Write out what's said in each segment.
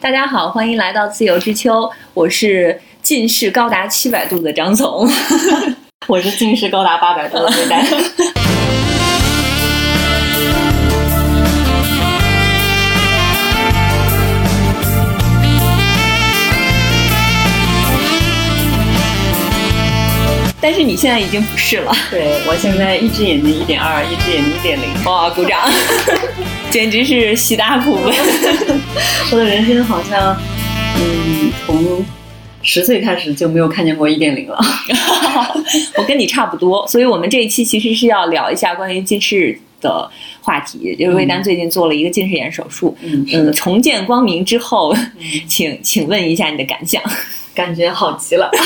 大家好，欢迎来到自由之秋，我是近视高达七百度的张总，我是近视高达八百度的魏丹。但是你现在已经不是了，对我现在一只眼睛一点二，一只眼睛一点零，哇，鼓掌，简直是喜大普奔。我的人生好像，嗯，从十岁开始就没有看见过一点零了。我跟你差不多，所以我们这一期其实是要聊一下关于近视的话题，就是魏丹最近做了一个近视眼手术，嗯嗯，重见光明之后，请请问一下你的感想。感觉好极了。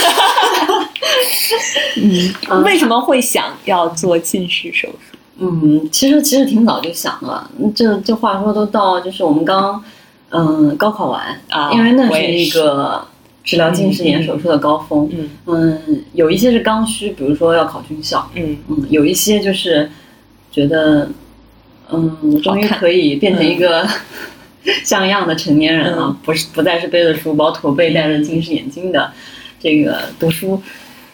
嗯，为什么会想要做近视手术？嗯，其实其实挺早就想了。这这话说都到就是我们刚嗯高考完啊因为那是一个治疗近视眼手术的高峰。嗯嗯，有一些是刚需，比如说要考军校。嗯嗯，有一些就是觉得，嗯，我终于可以变成一个 像样的成年人了，嗯。不是不再是背着书包驼背、戴着近视眼镜的这个读书。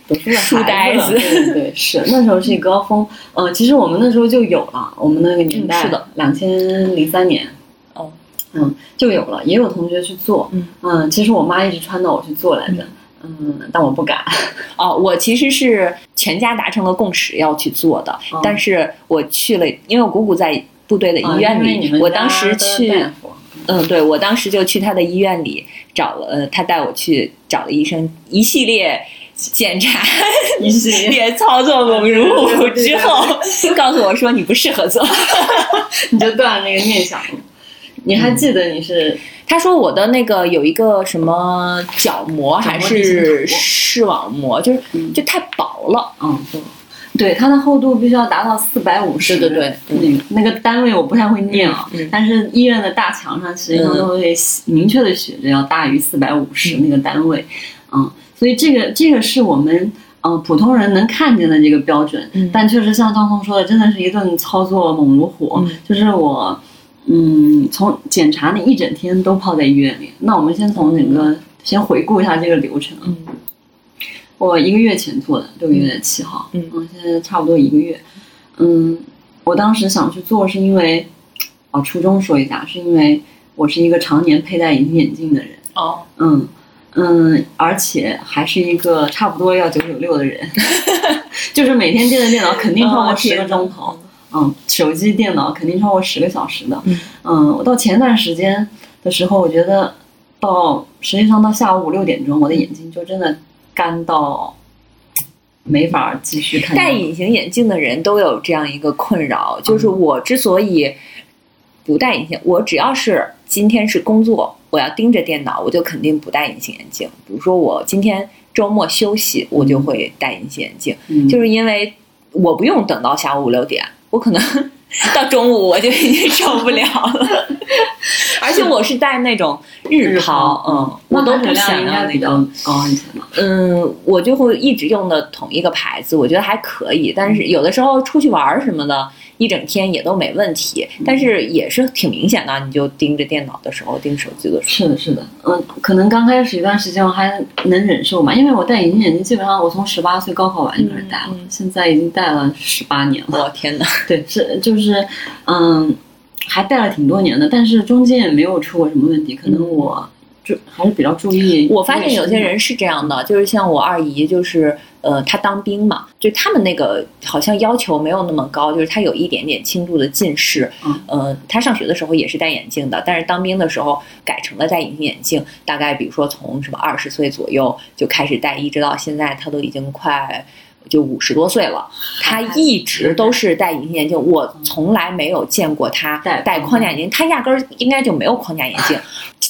读书的书呆子。对对对，是那时候是一高峰。呃，其实我们那时候就有了，我们那个年代，嗯是的，两千零三年，哦。嗯，就有了，也有同学去做，嗯。其实我妈一直撺掇我去做来着，嗯，但我不敢，哦，我其实是全家达成了共识要去做的，哦但是我去了，因为我姑姑在部队的医院里，我当时去嗯，对，我当时就去他的医院里找了，呃，他带我去找了医生，一系列检查，一系列操作猛如虎之后，告诉我说你不适合做。你就断了那个念想了。你还记得你是他说我的那个有一个什么角膜还是视网膜，就是嗯就太薄了。嗯，对，它的厚度必须要达到四百五十。对对对那个那个单位我不太会念啊，但是医院的大墙上实际上都会明确的写着要大于四百五十那个单位，嗯，所以这个这个是我们。嗯、普通人能看见的这个标准，嗯但确实像张松说的，真的是一顿操作猛如虎。嗯就是我，嗯，从检查那一整天都泡在医院里。那我们先从整个、先回顾一下这个流程啊。嗯我一个月前做的，六月七号，嗯。现在差不多一个月。嗯，我当时想去做，是因为，哦，初衷说一下，是因为我是一个常年佩戴隐形眼镜的人，哦，嗯嗯，而且还是一个差不多要九九六的人，就是每天盯着电脑肯定超过十个钟头，嗯，手机、电脑肯定超过十个小时的，嗯。嗯，我到前段时间的时候，我觉得到实际上到下午五六点钟，我的眼睛就真的干到没法继续看。戴隐形眼镜的人都有这样一个困扰，就是嗯我之所以不戴隐形，我只要是今天是工作，我要盯着电脑，我就肯定不戴隐形眼镜。比如说我今天周末休息，我就会戴隐形眼镜，嗯，就是因为我不用等到下午五六点，我可能 到中午我就已经受不了了。而且我是戴那种日抛，嗯，我都不想要那种。高一些嘛。嗯，我就会一直用的同一个牌子，我觉得还可以。但是有的时候出去玩儿什么的，一整天也都没问题。但是也是挺明显的，你就盯着电脑的时候，盯手机的时候是的，是的，嗯，可能刚开始一段时间我还能忍受嘛，因为我戴隐形眼镜，基本上我从十八岁高考完就开始戴了，现在已经戴了十八年，了。我天哪！对，是就是，嗯，还戴了挺多年的，但是中间也没有出过什么问题，可能我注还是比较注意。我发现有些人是这样的，就是像我二姨，就是呃，她当兵嘛，就他们那个好像要求没有那么高，就是她有一点点轻度的近视。嗯呃，她上学的时候也是戴眼镜的，但是当兵的时候改成了戴隐形眼镜。大概比如说从什么二十岁左右就开始戴，一直到现在，她都已经快。就五十多岁了，他一直都是戴隐形眼镜，我从来没有见过他戴戴框架眼镜，他压根儿应该就没有框架眼镜。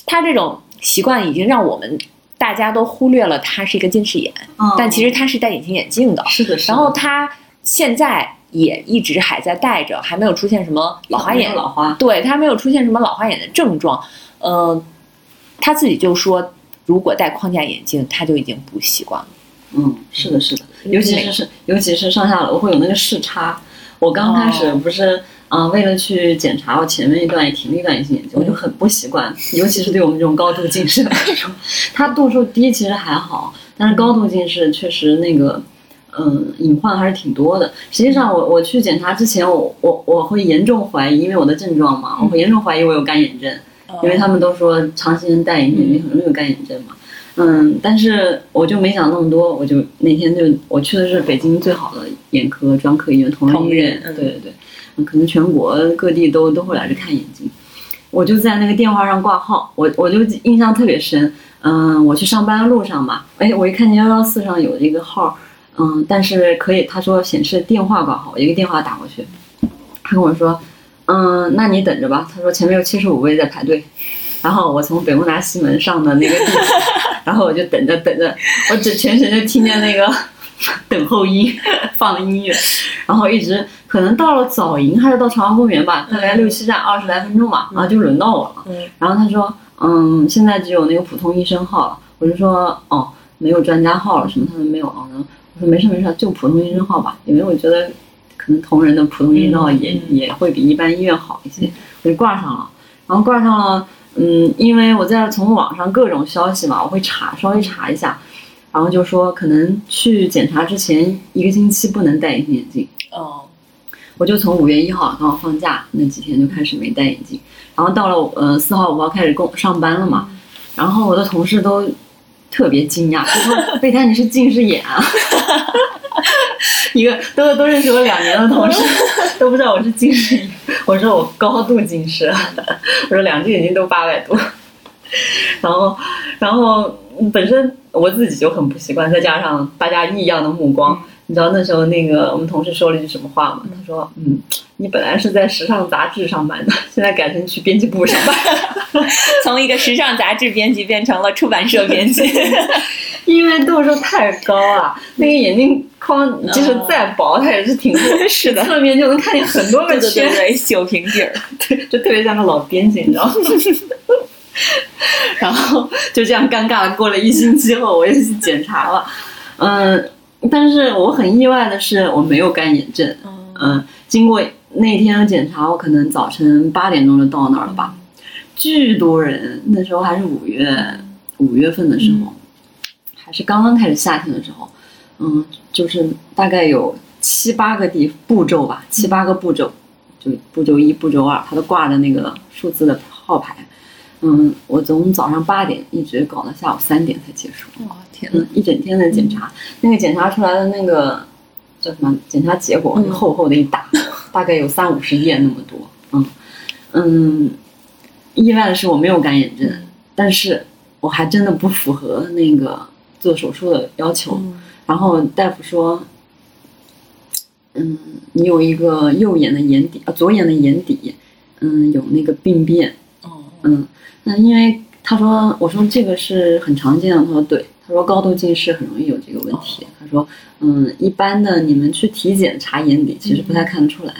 他这种习惯已经让我们大家都忽略了他是一个近视眼，嗯，但其实他是戴隐形眼镜的。是的，是的然后他现在也一直还在戴着，还没有出现什么老花眼，老花，对他没有出现什么老花眼的症状。呃，她自己就说，如果戴框架眼镜，他就已经不习惯了。嗯，是的，是的，尤其是是尤其是上下楼会有那个视差。我刚开始哦不是啊、呃为了去检查我前面一段也停了一段隐形眼镜，我就很不习惯，尤其是对我们这种高度近视来说，它度数低其实还好，但是高度近视确实那个。嗯，隐患还是挺多的。实际上我，我去检查之前，我我我会严重怀疑，因为我的症状嘛，我会严重怀疑我有干眼症。因为他们都说长时间戴隐形眼镜很容易有干眼症嘛。嗯，但是我就没想那么多，我就那天就我去的是北京最好的眼科专科医院同仁医院，对对对，嗯，可能全国各地都都会来这看眼睛。我就在那个电话上挂号，我我就印象特别深。嗯，我去上班的路上嘛，哎，我一看见幺幺四上有一个号，嗯，但是可以，他说显示电话挂号，我一个电话打过去，他跟我说，嗯，那你等着吧。他说前面有七十五位在排队，然后我从北工大西门上的那个地铁，然后我就等着等着，我只全程就听见那个 等候音放的音乐，然后一直可能到了早营还是到朝阳公园吧，大概六七站二十来分钟吧，然后就轮到我了。嗯然后他说，嗯，现在只有那个普通医生号了。我就说，哦，没有专家号了什么？他说没有啊。然后我说没事没事，就普通医生号吧，因为我觉得可能同仁的普通医生号也、嗯也会比一般医院好一些，我就挂上了。然后挂上了，嗯，因为我在从网上各种消息嘛，我会查稍微查一下，然后就说可能去检查之前一个星期不能戴隐形眼镜。哦，我就从五月一号刚好放假那几天就开始没戴眼镜，然后到了呃四号五号开始工上班了嘛，然后我的同事都特别惊讶，他说贝丹你是近视眼啊，一个都都认识我两年的同事 都不知道我是近视眼，我说我高度近视，我说两只眼睛都八百度，然后然后本身我自己就很不习惯，再加上大家异样的目光。你知道那时候那个我们同事说了一句什么话吗？他说：“嗯，你本来是在时尚杂志上班的，现在改成去编辑部上班，从一个时尚杂志编辑变成了出版社编辑。因为度数太高了，那个眼镜框就是再薄，它也是挺厚，是的侧面就能看见很多个圈，对对对，酒瓶底儿。对，就特别像个老编辑，你知道吗？然后就这样尴尬的过了一星期后，我又去检查了，嗯，但是我很意外的是我没有干眼症，嗯，经过那天的检查，我可能早晨八点钟就到那儿了吧，巨多人，那时候还是五月五月份的时候，还是刚刚开始夏天的时候，嗯，就是大概有七八个地步骤吧，七八个步骤，就步骤一、步骤二，它都挂着那个数字的号牌。嗯，我从早上八点一直搞到下午三点才结束。哇天嗯，一整天的检查，那个检查出来的那个叫什么？检查结果厚厚的一沓，大概有三五十页那么多。嗯嗯，意外的是我没有干眼症，但是我还真的不符合那个做手术的要求。然后大夫说，嗯，你有一个右眼的眼底，啊，左眼的眼底，嗯，有那个病变。哦，嗯，那因为他说，我说这个是很常见的，他说对，他说高度近视很容易有这个问题，他说，嗯，一般的你们去体检查眼底，其实不太看得出来，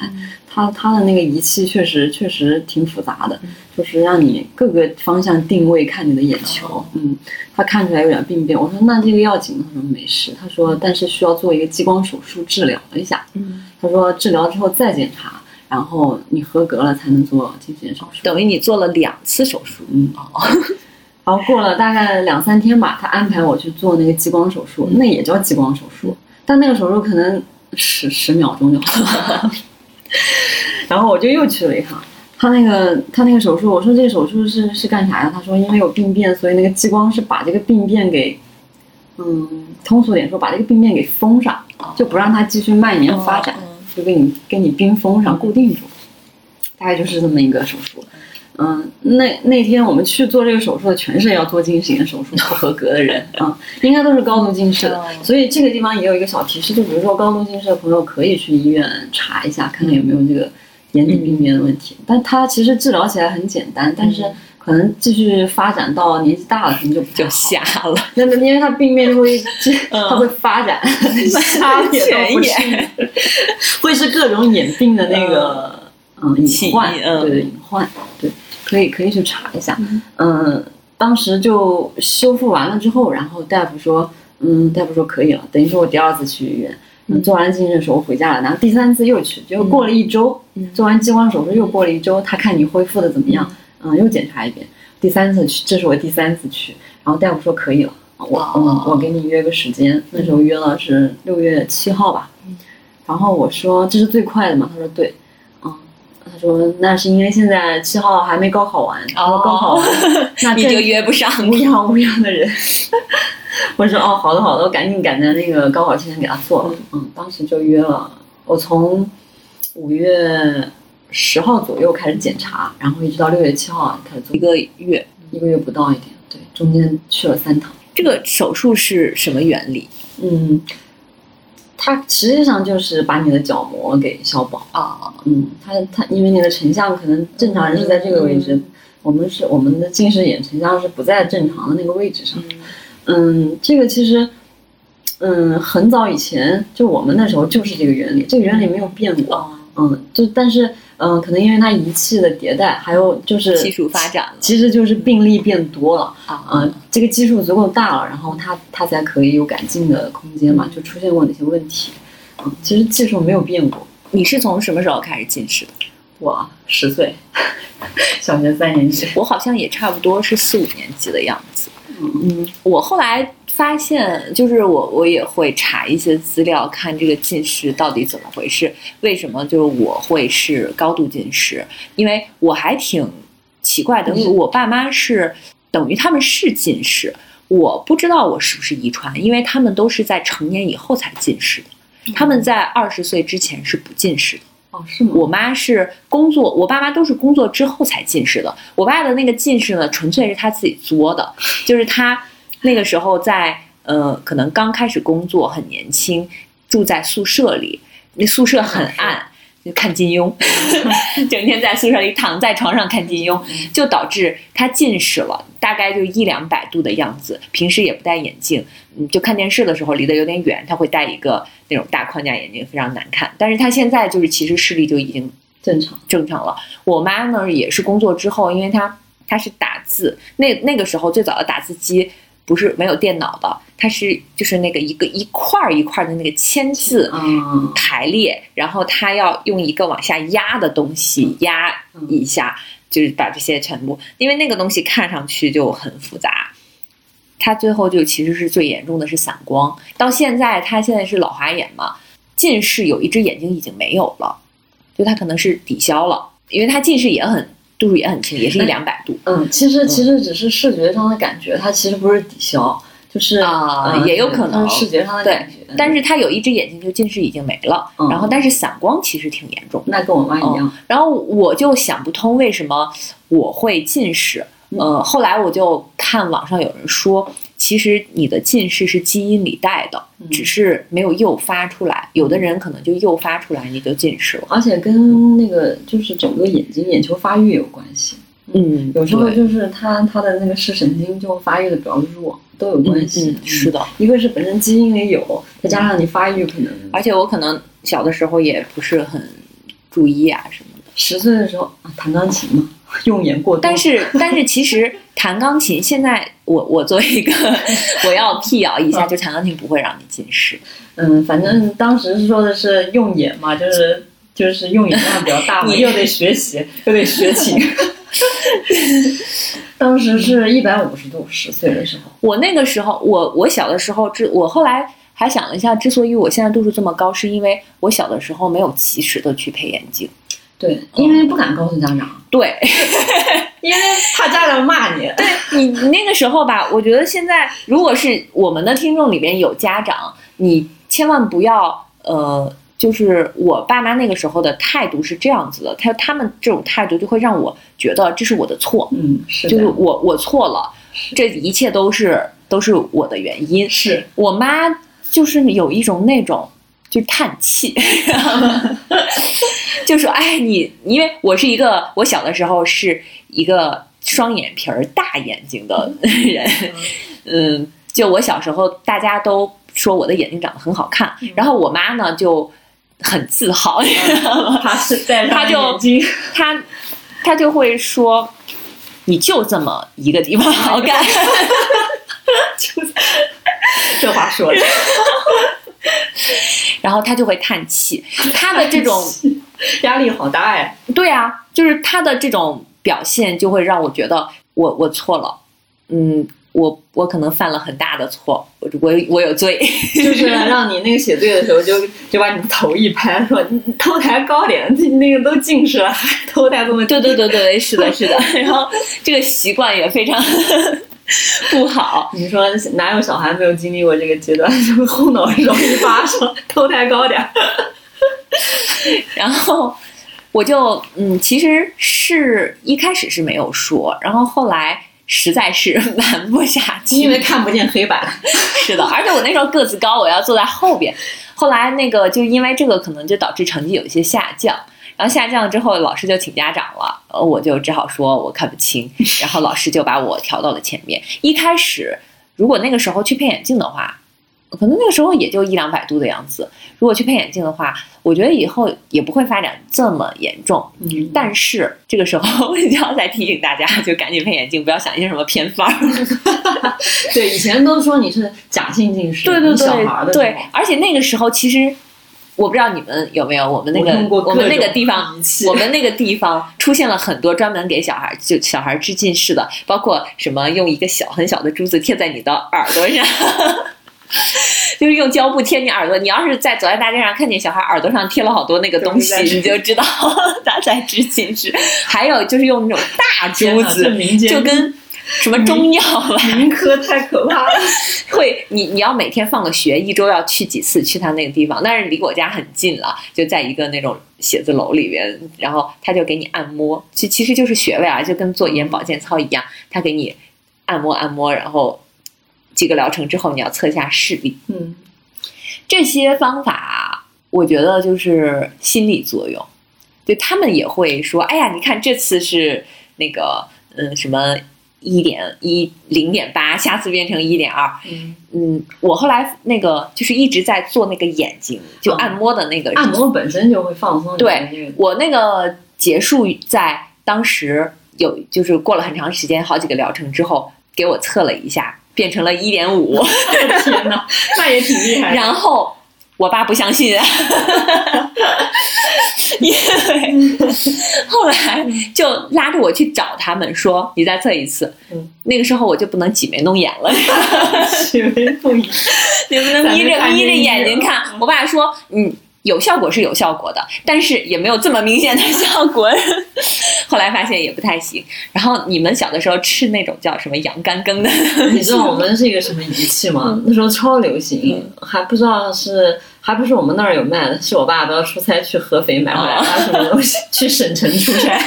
他他的那个仪器确实确实挺复杂的，就是让你各个方向定位看你的眼球，嗯，他看出来有点病变，我说那这个要紧吗？他说没事，他说但是需要做一个激光手术治疗一下，嗯，他说治疗之后再检查。然后你合格了才能做近视眼手术。等于你做了两次手术。嗯，然后过了大概两三天吧，他安排我去做那个激光手术，那也叫激光手术，但那个手术可能十十秒钟就好了。然后我就又去了一趟，他那个他那个手术，我说这个手术是是干啥呀？他说因为有病变，所以那个激光是把这个病变给，嗯，通俗点说，把这个病变给封上，就不让它继续蔓延发展，就给你给你冰封上，固定住，大概就是这么一个手术。嗯，那那天我们去做这个手术的全是要做近视眼手术不合格的人啊、应该都是高度近视的。所以这个地方也有一个小提示，就比如说高度近视的朋友可以去医院查一下，看看有没有这个眼底病变的问题。但它其实治疗起来很简单，但是可能继续发展到年纪大了，可能就不太就。瞎了，那那因为它病变会，它会发展，瞎也都不是前，会是各种眼病的那个嗯隐患，对对隐患，对，可以可以去查一下。嗯，当时就修复完了之后，然后大夫说，嗯，大夫说可以了，等于说我第二次去医院，嗯，做完近视手术回家了，然后第三次又去，结果过了一周，嗯。做完激光手术又过了一周，他看你恢复的怎么样，嗯，又检查一遍，第三次去，这是我第三次去，然后大夫说可以了，我哦。嗯，我给你约个时间，那时候约了是六月七号吧，嗯。然后我说这是最快的嘛，他说对，说那是因为现在七号还没高考完，他说高考完，那哦你就约不上。乌泱乌泱的人。我说哦，好的好的，我赶紧赶在那个高考之前给他做了。嗯，当时就约了，我从五月十号左右开始检查，然后一直到六月七号开始做一，个月，一个月不到一点。对，中间去了三趟。这个手术是什么原理嗯，它实际上就是把你的角膜给消薄。啊？嗯，它它因为你的成像可能正常人是在这个位置，嗯我们是我们的近视眼成像是不在正常的那个位置上。嗯嗯，这个其实，嗯，很早以前就我们那时候就是这个原理，这个原理没有变过。哦，嗯，就但是嗯，可能因为它仪器的迭代，还有就是技术发展了其实就是病例变多了。啊嗯，这个基数足够大了，然后它它才可以有改进的空间嘛，就出现过哪些问题。嗯，其实技术没有变过。你是从什么时候开始近视的？我十岁，小学三年级。我好像也差不多是四五年级的样子。嗯嗯，我后来发现，就是我我也会查一些资料，看这个近视到底怎么回事，为什么就是我会是高度近视？因为我还挺奇怪的，我爸妈是等于他们是近视，我不知道我是不是遗传，因为他们都是在成年以后才近视的，他们在二十岁之前是不近视的。哦，是吗？我妈是工作，我爸妈都是工作之后才近视的。我爸的那个近视呢，纯粹是他自己作的，就是他那个时候在呃，可能刚开始工作，很年轻，住在宿舍里，那宿舍很暗。就看金庸，整天在宿舍里躺在床上看金庸，就导致他近视了，大概就一两百度的样子。平时也不戴眼镜，嗯，就看电视的时候离得有点远，他会戴一个那种大框架眼镜，非常难看。但是他现在就是其实视力就已经正常。正常了。我妈呢也是工作之后，因为她她是打字，那那个时候最早的打字机不是没有电脑的，它是就是那个一个一块儿一块儿的那个签字。嗯，排列，然后他要用一个往下压的东西压一下，就是把这些全部，因为那个东西看上去就很复杂。他最后就其实是最严重的是散光，到现在他现在是老花眼嘛，近视有一只眼睛已经没有了，就他可能是抵消了，因为他近视也很度数也很轻，也是一两百度。嗯，其实其实只是视觉上的感觉，它其实不是抵消，就是啊、嗯也有可能。视觉上的感觉。但是他有一只眼睛就近视已经没了，嗯。然后但是散光其实挺严重的。那跟我妈一样，然后我就想不通为什么我会近视。呃，后来我就看网上有人说，其实你的近视是基因里带的，嗯只是没有诱发出来。有的人可能就诱发出来，你就近视了。而且跟那个就是整个眼睛眼球发育有关系。嗯，有时候就是他他的那个视神经就发育的比较弱，都有关系。嗯，是的。一个是本身基因里有，再加上你发育可能而且我可能小的时候也不是很注意啊什么的。十岁的时候啊弹钢琴嘛，用眼过度。但是 但是其实弹钢琴，现在我我作为一个 我要辟谣一下，就弹钢琴不会让你近视。嗯，反正当时说的是用眼嘛，就是就是用眼量比较大嘛，你又得学习，又得学琴。当时是一百五十度，十岁的时候。我那个时候，我我小的时候，之我后来还想了一下，之所以我现在度数这么高，是因为我小的时候没有及时的去配眼镜。对，因为不敢告诉家长，对。因为怕家长骂你。你，你那个时候吧，我觉得现在如果是我们的听众里边有家长，你千万不要呃，就是我爸妈那个时候的态度是这样子的，他他们这种态度就会让我觉得这是我的错，嗯，是，就是我我错了，这一切都是都是我的原因。是。我妈就是有一种那种就叹气，就说：“哎，你因为我是一个，我小的时候是一个双眼皮儿、大眼睛的人，嗯，就我小时候大家都说我的眼睛长得很好看，然后我妈呢就很自豪，你知道吗？他是戴上他就她她就会说。”你就这么一个地方好看，这话说的，然后他就会叹气。他的这种 压力好大哎。对啊，就是他的这种表现就会让我觉得我我错了，嗯，我我可能犯了很大的错，我我我有罪，就是让你那个写对的时候就就把你的头一拍，说你头抬高点，那个都近视了，还头抬这么低。对对对对，是的，是的。然后这个习惯也非常 不好。你说哪有小孩没有经历过这个阶段？就后脑勺一巴掌，头抬高点。然后我就嗯，其实是一开始是没有说，然后后来实在是瞒不下去，因为看不见黑板。是的，而且我那时候个子高，我要坐在后边。后来那个就因为这个，可能就导致成绩有一些下降。然后下降之后，老师就请家长了，呃，我就只好说我看不清。然后老师就把我调到了前面。一开始，如果那个时候去配眼镜的话，可能那个时候也就一两百度的样子。如果去配眼镜的话，我觉得以后也不会发展这么严重。嗯，但是这个时候 我就要再提醒大家，就赶紧配眼镜，不要想一些什么偏方。对，以前都说你是假性近视，对对对，的对，而且那个时候其实。我不知道你们有没有，我们那个我们那个地方，我们那个地方出现了很多专门给小孩就小孩治近视的，包括什么用一个小很小的珠子贴在你的耳朵上，就是用胶布贴你耳朵。你要是在走在大街上看见小孩耳朵上贴了好多那个东西，你就知道 他在治近视。还有就是用那种大珠子，就跟。什么中药了？民科太可怕了。会，你你要每天放个学，一周要去几次去他那个地方，但是离我家很近了，就在一个那种写字楼里边，然后他就给你按摩，其其实就是穴位啊，就跟做眼保健操一样，他给你按摩按摩，然后几个疗程之后你要测一下视力。嗯，这些方法我觉得就是心理作用，就他们也会说，哎呀，你看这次是那个嗯什么。一点一零点八，下次变成一点二。嗯嗯，我后来那个就是一直在做那个眼睛，就按摩的那个。按摩本身就会放松。对，我那个结束在当时有，就是过了很长时间，好几个疗程之后，给我测了一下，变成了一点五。天哪，那也挺厉害。然后。我爸不相信，因为后来就拉着我去找他们说：“你再测一次。”那个时候我就不能挤眉弄眼了，挤眉弄眼，你不能眯着眯着眼睛看。我爸说：“嗯，有效果是有效果的，但是也没有这么明显的效果。”后来发现也不太行。然后你们小的时候吃那种叫什么羊肝羹的？你知道我们是一个什么仪器吗？那时候超流行，还不知道是。还不是我们那儿有卖的，是我爸都要出差去合肥买回来，拿什么东西去省城出差？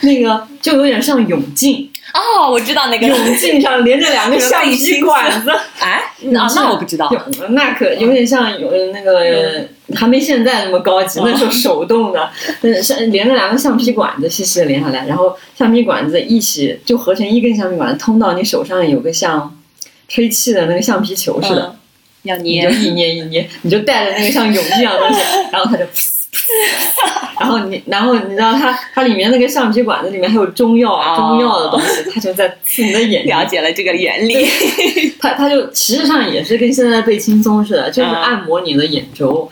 那个就有点像泳镜哦，我知道那个泳镜上 连着两个橡皮管子，哎，那那我不知道，那可有点像有那个还没现在那么高级，那时候手动的，像连着两个橡皮管子细细的连下来，然后橡皮管子一起就合成一根橡皮管子，通到你手上有个像吹气的那个橡皮球似的。要捏，你就一捏一捏，你就带着那个像泳一样的东西，然后它就，然后你，然后你知道它，它里面那个橡皮管子里面还有中药，中药的东西，它就在刺你的眼。了解了这个原理，它它就实际上也是跟现在背轻松似的，就是按摩你的眼周，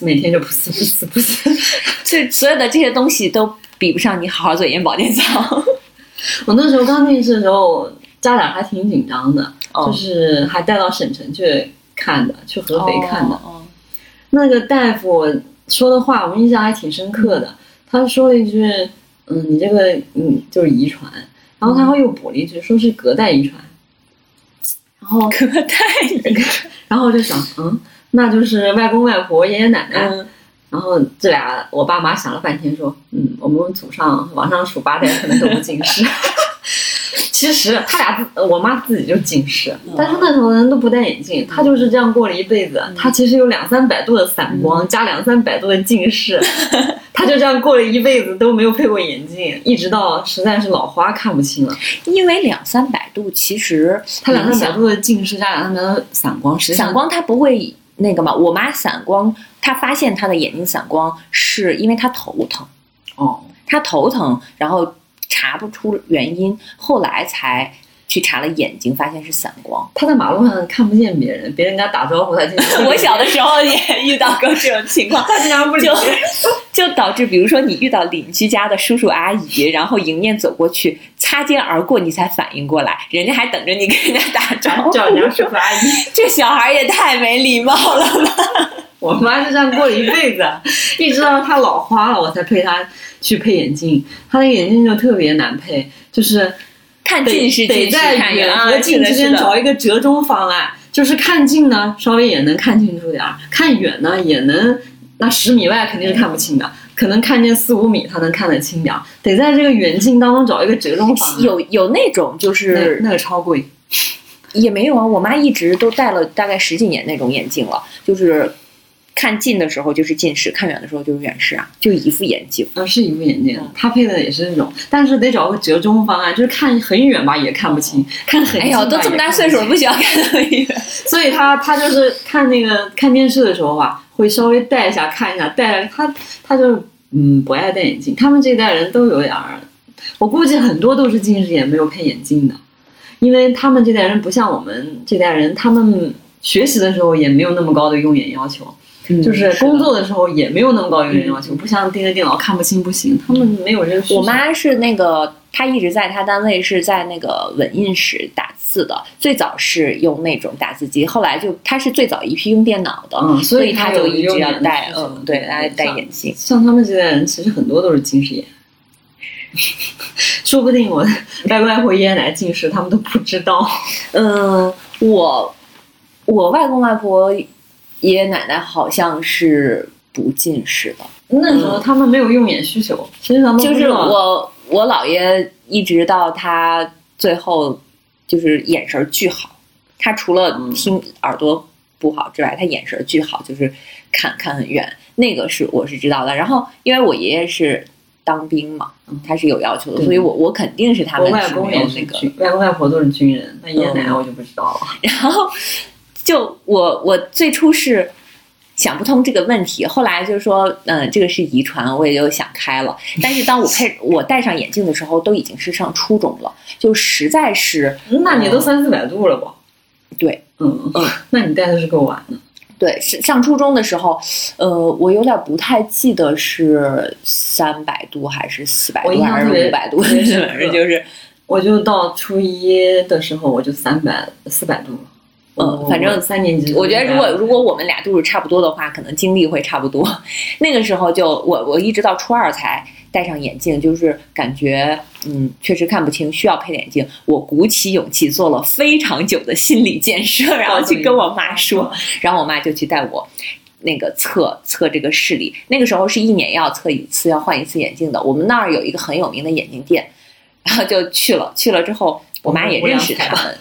每天就噗呲噗呲噗呲，这 所有的这些东西都比不上你好好做眼保健操。我那时候刚进去的时候，家长还挺紧张的，就是还带到省城去。看的去合肥看的，哦那个大夫说的话我印象还挺深刻的。他说了一句：“嗯，你这个嗯就是遗传。”然后他又补了一句，说是隔代遗传。然后隔代遗传，然后我就想，嗯，那就是外公外婆、爷爷奶奶。然后这俩我爸妈想了半天，说：“嗯，我们祖上往上数八代，可能都不近视。”其实他俩自我妈自己就近视，但是那时候人都不戴眼镜，他就是这样过了一辈子。他其实有两三百度的散光，加两三百度的近视，他就这样过了一辈子都没有配过眼镜，一直到实在是老花看不清了。因为两三百度，其实他两三百度的近视加两三百度的散光实际，散光他不会那个嘛？我妈散光，她发现她的眼睛散光是因为她头疼。哦，她头疼，然后。查不出原因，后来才去查了眼睛，发现是散光。他在马路上看不见别人，别人跟他打招呼，他经常 我小的时候也遇到过这种情况，他经常不理就就导致，比如说你遇到邻居家的叔叔阿姨，然后迎面走过去，擦肩而过，你才反应过来，人家还等着你跟人家打招呼。叫人家叔叔阿姨。这小孩也太没礼貌了吧！我妈就这样过了一辈子，一直到她老花了，我才陪她去配眼镜。她的眼镜就特别难配，就是看近是，近得在远和近之间找一个折中方案，就是看近呢稍微也能看清楚点儿，看远呢也能，那十米外肯定是看不清的，可能看见四五米他能看得清点儿，得在这个远近当中找一个折中方案。有有那种就那是那个超贵，也没有啊，我妈一直都戴了大概十几年那种眼镜了，就是看近的时候就是近视，看远的时候就是远视啊，就一副眼镜。啊，是一副眼镜嗯，他配的也是那种，但是得找个折中方案，就是看很远吧也看不清，看很哎呀，近吧都这么大岁数了，不需要看那么远。所以他他就是看那个看电视的时候吧，会稍微戴一下看一下，戴了他他就嗯不爱戴眼镜。他们这代人都有点儿，我估计很多都是近视眼没有配眼镜的，因为他们这代人不像我们这代人，他们学习的时候也没有那么高的用眼要求，就是工作的时候也没有那么高的要求，不像盯着电脑看不清不行，他们没有这个。我妈是那个，她一直在她单位是在那个文印室打字的，最早是用那种打字机，后来就她是最早一批用电脑的，嗯，所以她就一直要戴，嗯，对，她戴眼镜。像他们这代人，其实很多都是近视眼，说不定我外公外婆、爷爷奶奶近视，他们都不知道。嗯，我我外公外婆、爷爷奶奶好像是不近视的，那时候他们没有用眼需求，其实他们就是我我姥爷一直到他最后就是眼神儿巨好，他除了嗯听耳朵不好之外，他眼神儿巨好，就是看看很远，那个是我是知道的。然后因为我爷爷是当兵嘛嗯，他是有要求的，对所以我我肯定是他我外公们是没有也是那个军，外公外婆都是军人，那爷爷奶奶嗯。我就不知道了。然后就我我最初是想不通这个问题，后来就说，嗯、这个是遗传，我也就想开了。但是当我配我戴上眼镜的时候，都已经是上初中了，就实在是那你都三四百度了吧？对嗯嗯，那你戴的是够晚的。对，是上初中的时候，呃，我有点不太记得是三百度还是四百我印象度还是五百度，反正就是我就到初一的时候，我就三百四百度了。我嗯反正三年级，我觉得如果如果我们俩度数差不多的话，可能经历会差不多。那个时候就我我一直到初二才戴上眼镜，就是感觉嗯确实看不清，需要配眼镜。我鼓起勇气做了非常久的心理建设，然后去跟我妈说，然后我妈就去带我。那个测测这个视力，那个时候是一年要测一次，要换一次眼镜的。我们那儿有一个很有名的眼镜店，然后就去了。去了之后，我妈也认识他们，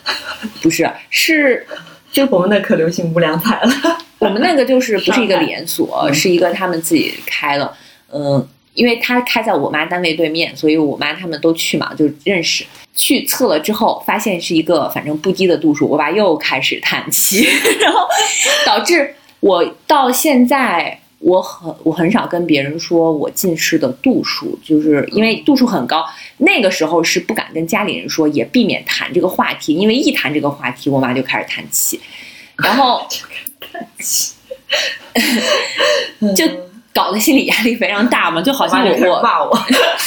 不是是 就我们那可流行无良彩了。我们那个就是不是一个连锁，嗯是一个他们自己开的。嗯，因为他开在我妈单位对面，所以我妈他们都去嘛，就认识。去测了之后，发现是一个反正不低的度数，我爸又开始叹气，然后导致我到现在。我很我很少跟别人说我近视的度数，就是因为度数很高。那个时候是不敢跟家里人说，也避免谈这个话题，因为一谈这个话题，我妈就开始叹气，然后 就搞得心理压力非常大嘛，就好像我我骂我，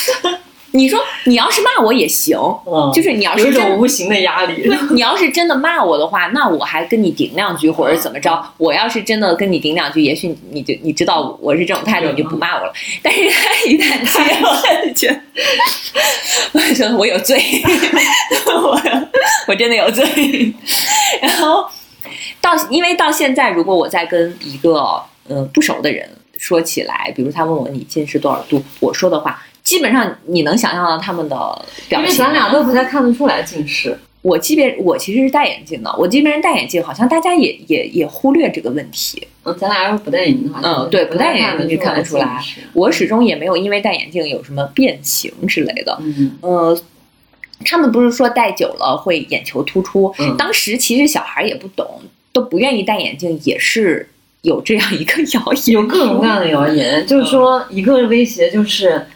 你说你要是骂我也行，嗯就是你要有一是真种无形的压力。对，你要是真的骂我的话，那我还跟你顶两句或者怎么着。我要是真的跟你顶两句，也许你就你知道我是这种态度，你就不骂我了。但是他一旦气，我就觉得，我就觉得我有罪，我 我真的有罪。然后到因为到现在，如果我在跟一个嗯、呃不熟的人说起来，比如他问我你近视多少度，我说的话。基本上你能想象到他们的表情，因为咱俩都不太看得出来近视。我即便我其实是戴眼镜的，我即便是戴眼镜，好像大家也也也忽略这个问题。嗯，咱俩要是不戴眼镜的话，嗯，对，不戴眼镜就看得得出来。我始终也没有因为戴眼镜有什么变形之类的。嗯，呃，他们不是说戴久了会眼球突出，嗯当时其实小孩也不懂，都不愿意戴眼镜，也是有这样一个谣言，有各种各样的谣言，嗯就是说一个威胁就是。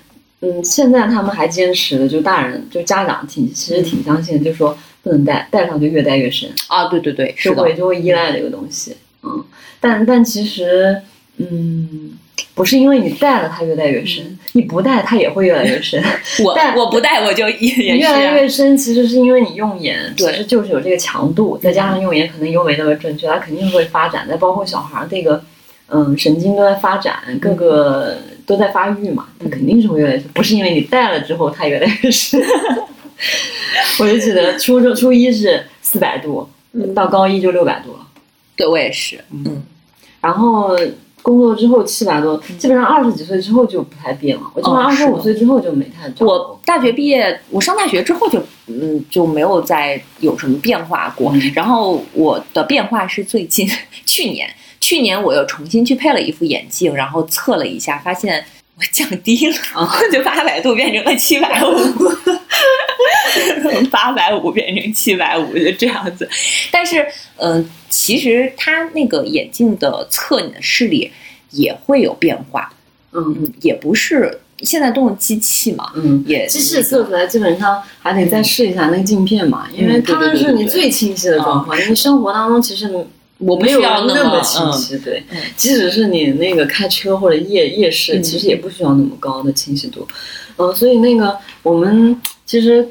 嗯，现在他们还坚持的，就大人就家长挺其实挺相信，就说不能戴，戴上就越戴越深，啊，对对对，是的，就会就会依赖这个东西。嗯，但但其实，嗯，不是因为你戴了它越戴越深，你不戴它也会越来越深。我但我不戴我就也也越来越深，其实是因为你用眼其实就是有这个强度，再加上用眼可能又没那么正确，它肯定会发展。再包括小孩儿这个，嗯，神经都在发展，各个都在发育嘛，它肯定是会越来越瘦，不是因为你戴了之后它越来越深。我就记得初中初一是四百度，到高一就六百度了，对我也是，嗯，然后。工作之后七百多，基本上二十几岁之后就不太变了。我基本上二十五岁之后就没太。我大学毕业，我上大学之后就嗯就没有再有什么变化过。嗯然后我的变化是最近 去年，去年我又重新去配了一副眼镜，然后测了一下，发现我降低了，啊。就八百度变成了七百五，从 八百五变成七百五，就这样子。但是嗯、其实它那个眼镜的测你的视力也会有变化，嗯嗯，也不是现在都用机器嘛，嗯，也机器测出来基本上还得再试一下那个镜片嘛，因为嗯对它们是你最清晰的状况。因为生活当中其实你我不没有需要那么清晰，对嗯，即使是你那个开车或者夜夜视，嗯其实也不需要那么高的清晰度。嗯，所以那个我们其实。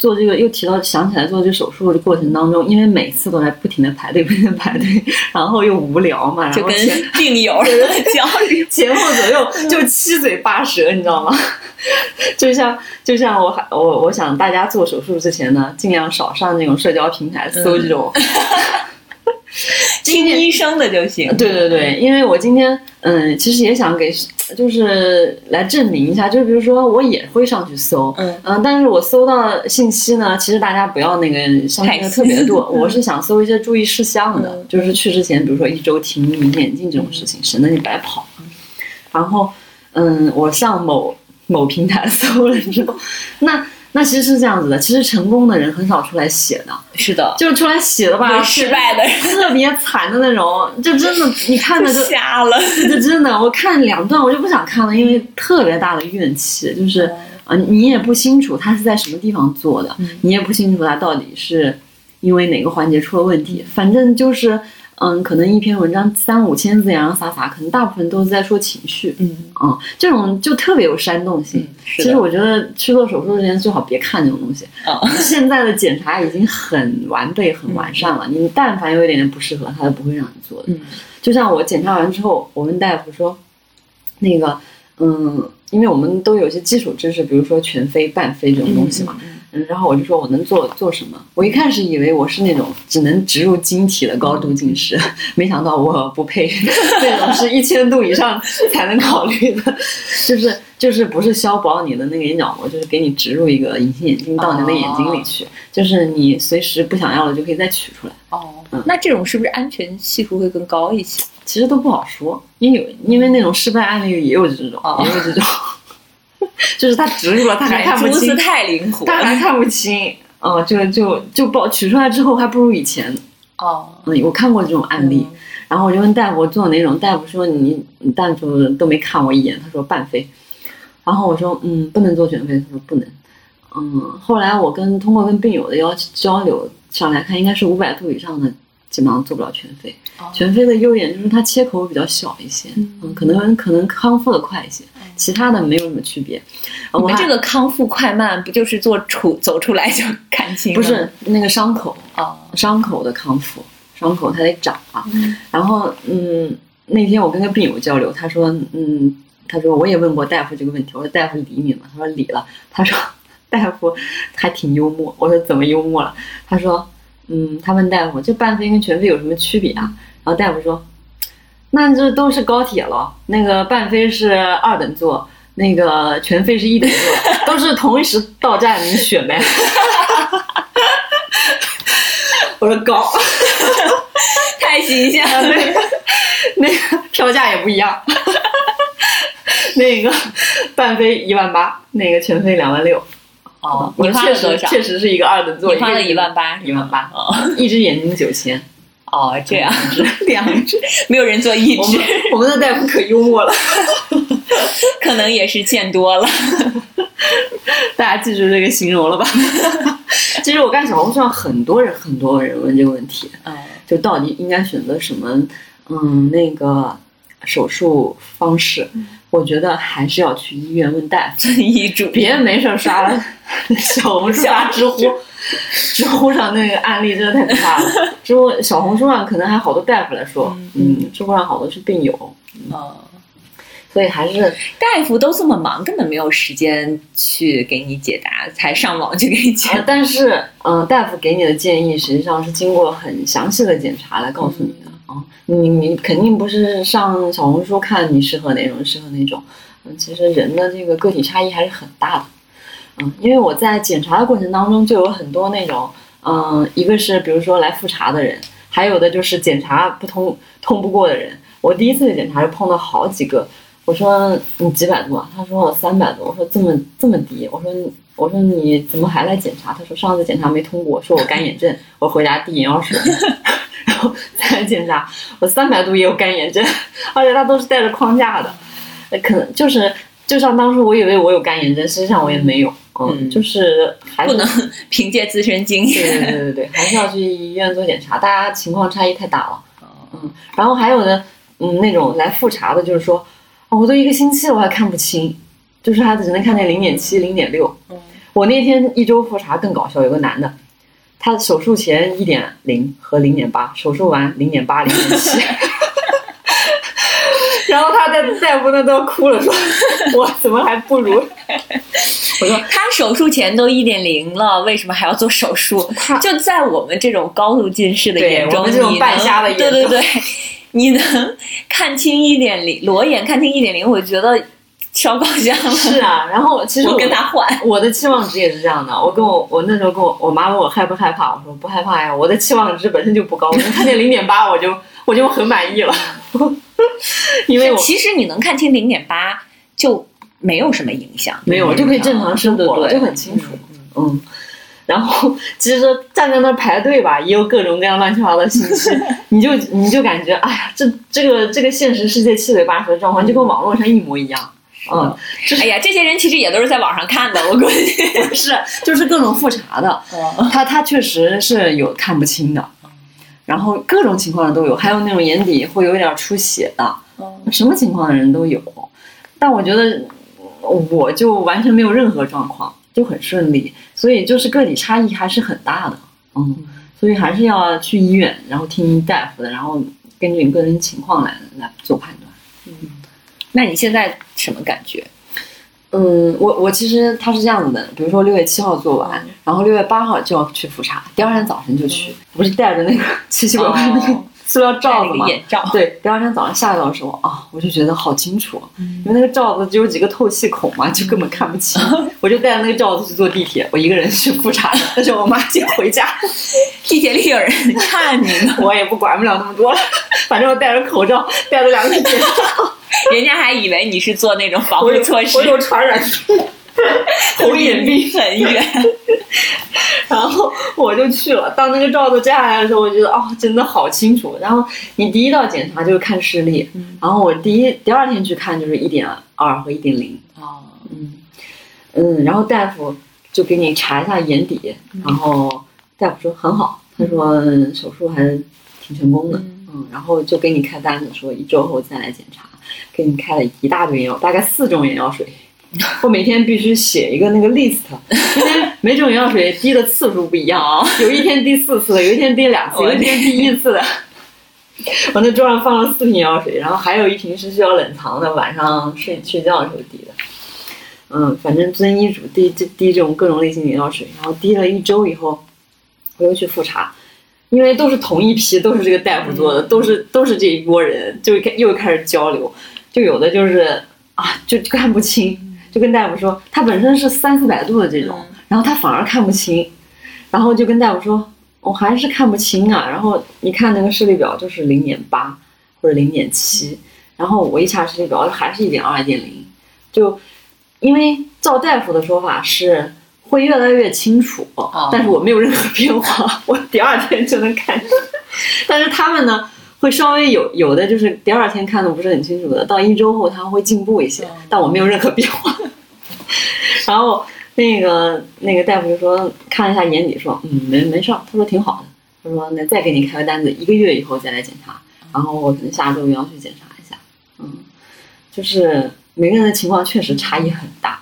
做这个又提到想起来做这个手术的过程当中，因为每次都在不停的排队，不停的排队，然后又无聊嘛，然就跟 病友似的焦虑。前后左右就七嘴八舌，你知道吗？就像就像我还我我想大家做手术之前呢，尽量少上那种社交平台搜这种。听医生的就行。对对对，因为我今天嗯，其实也想给就是来证明一下，就比如说我也会上去搜，嗯。嗯，但是我搜到信息呢，其实大家不要那个相信的特别多，我是想搜一些注意事项的，嗯。就是去之前，比如说一周停一眼镜这种事情，省得你白跑。然后，嗯，我上某某平台 搜了之后，那那其实是这样子的，其实成功的人很少出来写的，是的，就是出来写的吧，失败的人特别惨的那种，就真的 你看着就瞎了。就真的，我看两段我就不想看了，因为特别大的怨气，就是嗯啊、呃你也不清楚他是在什么地方做的，你也不清楚他到底是因为哪个环节出了问题，反正就是嗯，可能一篇文章三五千字洋洋洒洒，可能大部分都是在说情绪，嗯，嗯，这种就特别有煽动性。是其实我觉得去做手术之前最好别看这种东西。啊，现在的检查已经很完备、很完善了，你但凡有一点点不适合，他都不会让你做的。嗯就像我检查完之后，我问大夫说，那个，嗯，因为我们都有一些基础知识，比如说全飞、半飞这种东西嘛，嗯，然后我就说我能做做什么？我一开始以为我是那种只能植入晶体的高度近视，没想到我不配，这种是一千度以上才能考虑的，就是就是不是消薄你的那个眼角膜，就是给你植入一个隐形眼镜到你的眼睛里去，就是你随时不想要了就可以再取出来。哦嗯，那这种是不是安全系数会更高一些？其实都不好说，因为有因为那种失败案例也有这种，哦也有这种，就是他植入了，他还看不清太灵活了。他还看不清，哦、就就就报取出来之后还不如以前。哦，嗯，我看过这种案例，然后我就问大夫做哪种，大夫说你你大夫都没看我一眼，他说半飞，然后我说嗯不能做全飞，他说不能，嗯，后来我跟通过跟病友的要交流上来看，应该是五百度以上的基本上做不了全飞。哦全飞的优点就是它切口比较小一些，嗯，可能可能康复的快一些，其他的没有什么区别。我们我这个康复快慢不就是做出走出来就看清？不是那个伤口，哦，伤口的康复，伤口它得长啊。嗯然后嗯，那天我跟个病友交流，他说嗯，他说我也问过大夫这个问题，我说大夫理你吗？他说理了。他说 大夫还挺幽默，我说怎么幽默了？他说嗯，他问大夫这半飞跟全飞有什么区别啊？然后大夫说，那这都是高铁了，那个半飞是二等座。那个全飞是一等座，都是同一时到站，你选呗。我说高，太形象了。那个那个票价也不一样，那个半飞一万八，那个全飞两万六。哦，你花了多少？确实是一个二等座，你花了一万八，一万八，哦一只眼睛九千。哦，这样，两只，没有人做一只，我们的大夫可幽默了，可能也是见多了。大家记住这个形容了吧？其实我看小红书上很多人，很多人问这个问题，嗯，就到底应该选择什么？嗯，那个手术方式，我觉得还是要去医院问大夫医嘱，别没事刷了 小红书、刷知乎，知乎上那个案例真的太可怕了。知乎、小红书上可能还好多大夫来说，嗯，知乎上好多是病友，嗯。所以还是大夫都这么忙，根本没有时间去给你解答，才上网去给你解答。但是，嗯，大夫给你的建议实际上是经过很详细的检查来告诉你的你你肯定不是上小红书看你适合哪种适合哪种。嗯，其实人的这个个体差异还是很大的。嗯，因为我在检查的过程当中就有很多那种，嗯，一个是比如说来复查的人，还有的就是检查不通通不过的人。我第一次检查就碰到好几个。我说你几百度啊？他说我三百多。我说这么这么低？我说我说你怎么还来检查？他说上次检查没通过，说我干眼症。我回家滴眼药水，然后再来检查，我三百度也有干眼症，而且他都是带着框架的。可能就是就像当初我以为我有干眼症，实际上我也没有。嗯，就是还不能 凭借自身经验。对对对对，还是要去医院做检查。大家情况差异太大了。嗯，然后还有的嗯那种来复查的，就是说。我都一个星期了，我还看不清，就是他只能看见零点七、零点六。我那天一周复查更搞笑，有个男的，他手术前一点零和零点八，手术完零点八、零点七。然后他在大夫那都要哭了，说：“我怎么还不如？” 我说：“他手术前都一点零了，为什么还要做手术？”就在我们这种高度近视的眼中，这种半瞎的眼，对对对。你能看清一点零，裸眼看清一点零，我觉得超高兴了。是啊，然后其实我跟他换，我的期望值也是这样的。我跟我我那时候跟我我妈问我害不害怕，我说不害怕呀。我的期望值本身就不高，我能看见零点八我就我就很满意了。因为其实你能看清零点八就没有什么影响，没有就可以正常生活了，就很清楚。嗯。然后其实站在那儿排队吧，也有各种各样乱七八糟的信息，你就你就感觉，哎呀，这这个这个现实世界七嘴八舌的状况就跟网络上一模一样。嗯，哎呀，这些人其实也都是在网上看的，我估计 是，就是各种复查的，他他确实是有看不清的，然后各种情况的都有，还有那种眼底会有点出血的，什么情况的人都有。但我觉得我就完全没有任何状况。就很顺利，所以就是个体差异还是很大的，嗯，所以还是要去医院，然后听大夫的，然后根据你个人情况来来做判断。嗯，那你现在什么感觉？嗯，我我其实他是这样子的，比如说六月七号做完，然后六月八号就要去复查，第二天早晨就去，不是带着那个奇奇怪怪那个。塑料罩子嘛，眼罩。对，第二天早上下到的时候啊，我就觉得好清楚，因为那个罩子只有几个透气孔嘛，就根本看不清。我就带着那个罩子去坐地铁，我一个人去复查，但是我妈接回家。地铁里有人看你呢，我也不管不了那么多了，反正我戴着口罩，戴着两个眼罩，人家还以为你是做那种防护措施，我有传染病。红眼病很远，然后我就去了。当那个罩子摘下来的时候，我觉得哦，真的好清楚。然后你第一道检查就是看视力，然后我第一第二天去看就是一点二和一点零。哦，嗯嗯，然后大夫就给你查一下眼底，然后大夫说很好，他说手术还挺成功的。嗯，然后就给你开单子说一周后再来检查，给你开了一大堆药，大概四种眼药水。我每天必须写一个那个 list，因为每种眼药水滴的次数不一样啊，有一天滴四次，有一天滴两次，有一天滴一次的。我那桌上放了四瓶眼药水，然后还有一瓶是需要冷藏的，晚上睡睡觉的时候滴的。嗯，反正遵医嘱滴滴滴这种各种类型眼药水，然后滴了一周以后，我又去复查，因为都是同一批，都是这个大夫做的，都是都是这一波人，就又开始交流，就有的就是啊，就看不清。就跟大夫说，他本身是三四百度的这种，然后他反而看不清，然后就跟大夫说，我还是看不清啊。然后你看那个视力表就是零点八或者零点七，然后我一查视力表还是一点二、一点零，就因为照大夫的说法是会越来越清楚，但是我没有任何变化，我第二天就能看。但是他们呢，会稍微有有的就是第二天看的不是很清楚的，到一周后他会进步一些，但我没有任何变化。然后那个那个大夫就说看了一下眼底，说嗯没没事儿，他说挺好的，他说那再给你开个单子，一个月以后再来检查，然后我可能下周也要去检查一下，嗯，就是每个人的情况确实差异很大。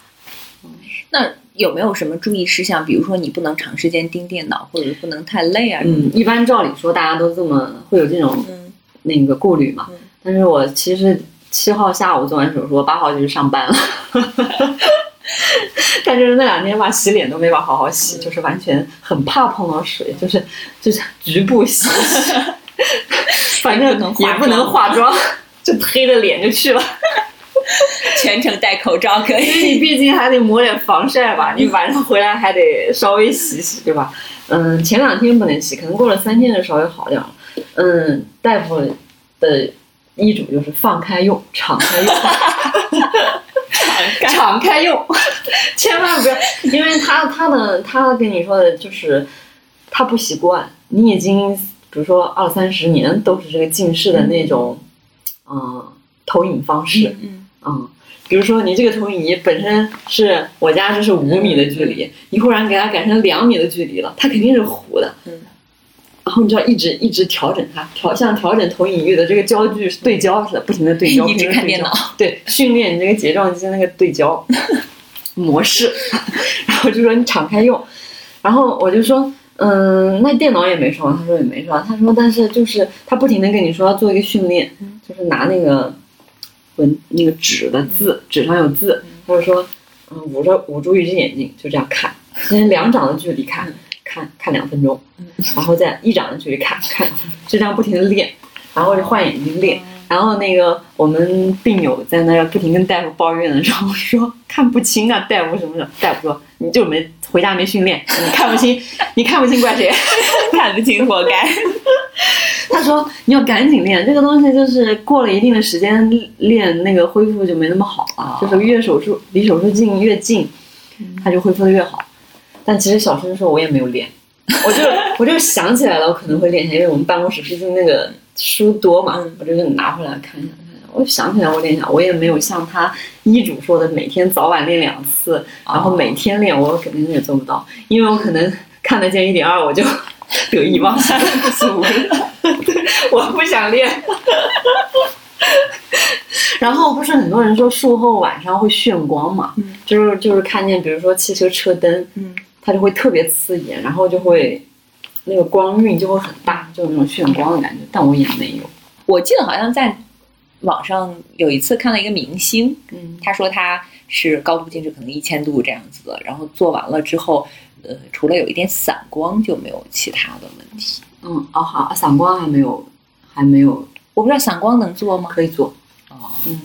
那有没有什么注意事项？比如说你不能长时间盯电脑，或者不能太累啊？嗯，一般照理说大家都这么会有这种嗯那个顾虑嘛嗯，但是我其实七号下午做完手术，我八号就去上班了。但是那两天吧，洗脸都没法好好洗，就是完全很怕碰到水，就是就是局部洗洗，反正也不能化妆，就黑着脸就去了。全程戴口罩可因为以。你毕竟还得抹点防晒吧，你晚上回来还得稍微洗洗，对吧？嗯，前两天不能洗，可能过了三天就稍微好点了。嗯，大夫的医嘱就是放开用，敞开用，敞开 用，千万不要，因为他他的他跟你说的就是他不习惯，你已经比如说二三十年都是这个近视的那种，嗯、投影方式，嗯嗯，比如说你这个投影仪本身是我家这是五米的距离，你忽然给它改成两米的距离了，它肯定是糊的。嗯。然后你就要一直一直调整它，调像调整投影仪的这个焦距对焦似的，不停的对焦，一直看电脑，对，训练你那个睫状肌那个对焦 模式。然后就说你敞开用，然后我就说，嗯，那电脑也没说，他说也没说，他说但是就是他不停的跟你说要做一个训练，就是拿那个文那个纸的字，纸上有字，他就说，嗯，捂着捂住一只眼睛就这样看，先两掌的距离看，看看两分钟，然后再一掌的距离看看，就这样不停的练，然后就换眼睛练。然后那个我们病友在那儿不停跟大夫抱怨的时候说看不清啊，大夫什么的，大夫说你就没回家没训练，你看不清，你看不清怪谁？看不清活该。他说你要赶紧练，这个东西就是过了一定的时间练，那个恢复就没那么好了，哦就是越手术离手术近越近，它就恢复的越好。但其实小声说我也没有练，我就我就想起来了，我可能会练一下，因为我们办公室毕竟那个书多嘛，嗯我就拿回来看一下。我想起来我练一下，我也没有像他医嘱说的每天早晚练两次，然后每天练，我肯定也做不到，因为我可能看得见一点二，我就 得意忘形，我不想练。然后不是很多人说术后晚上会眩光嘛，嗯就是就是看见比如说汽车车灯，嗯它就会特别刺眼，然后就会那个光晕就会很大，就有那种眩光的感觉，但我也没有。我记得好像在网上有一次看到一个明星，嗯他说他是高度近视，可能一千度这样子的，然后做完了之后，呃，除了有一点散光，就没有其他的问题。嗯哦好，散光还没有还没有我不知道散光能做吗？可以做，哦，嗯，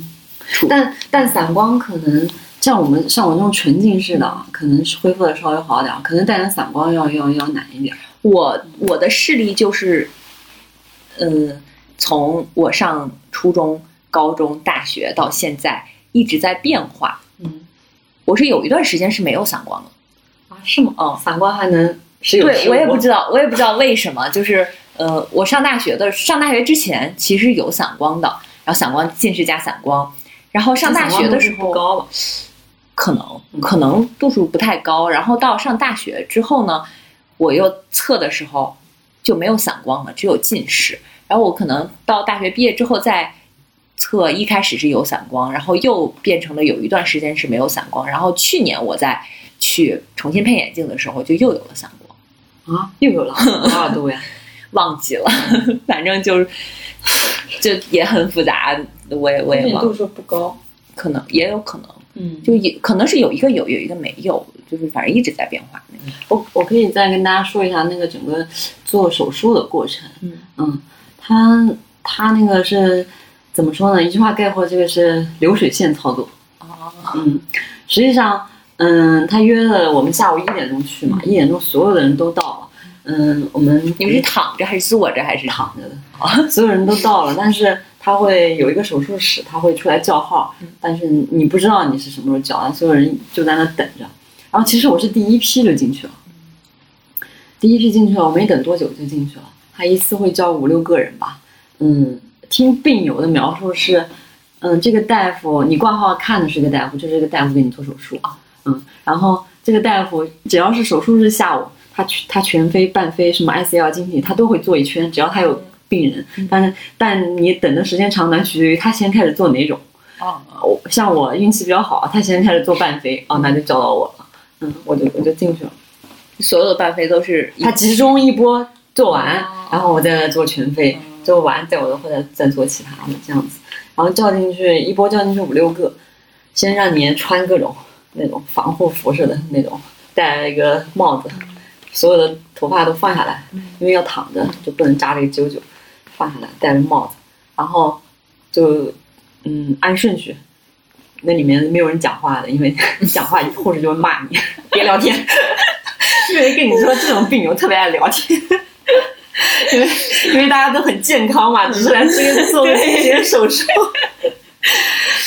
但但散光可能像我们像我这种纯近视的啊，可能是恢复的稍微好点儿，可能带点散光要要要难一点儿。我我的视力就是，嗯，从我上初中、高中、大学到现在一直在变化。嗯我是有一段时间是没有散光的，啊是吗？哦散光还能是有对我也不知道。我也不知道为什么，就是呃，我上大学的上大学之前其实有散光的，然后散光近视加散光，然后上大学的时候高了？可能可能度数不太高，然后到上大学之后呢，我又测的时候就没有散光了，只有近视。然后我可能到大学毕业之后再测，一开始是有散光，然后又变成了有一段时间是没有散光。然后去年我再去重新配眼镜的时候，就又有了散光，啊，又有了多少度呀？忘记了，反正就是就也很复杂，我也我也忘了，度数不高。可能也有可能。嗯，就也可能是有一个有，有一个没有，就是反正一直在变化。我我可以再跟大家说一下那个整个做手术的过程。嗯嗯，他他那个是怎么说呢？一句话概括，这个是流水线操作。哦，嗯，实际上，嗯，他约了我们下午一点钟去嘛，一点钟所有的人都到了。嗯，我们你们是躺着还是坐着还是？躺着的，所有人都到了，但是他会有一个手术室，他会出来叫号，但是你不知道你是什么时候叫，所有人就在那等着。然后其实我是第一批就进去了，第一批进去了，我没等多久就进去了。他一次会叫五六个人吧。嗯，听病友的描述是，嗯，这个大夫你挂号看的是个大夫，就这个大夫给你做手术啊。嗯，然后这个大夫只要是手术日下午，他他全飞半飞什么 ICL 经体他都会做一圈，只要他有病人。但是但你等的时间长短取决于他先开始做哪种。哦，我像我运气比较好，他先开始做半飞，哦，那就叫到我了。嗯，我就我就进去了。所有的半飞都是他集中一波做完，哦然后我再来做全飞，做完再我再或者再做其他的这样子。然后叫进去一波叫进去五六个，先让你穿各种那种防护服似的那种，戴一个帽子，所有的头发都放下来，因为要躺着就不能扎这个揪揪，放下来戴着帽子，然后就嗯按顺序。那里面没有人讲话的，因为你 讲话护士就会骂你，别聊天。因为跟你说，这种病友特别爱聊天，因为因为大家都很健康嘛，只是来这个做个这些手术，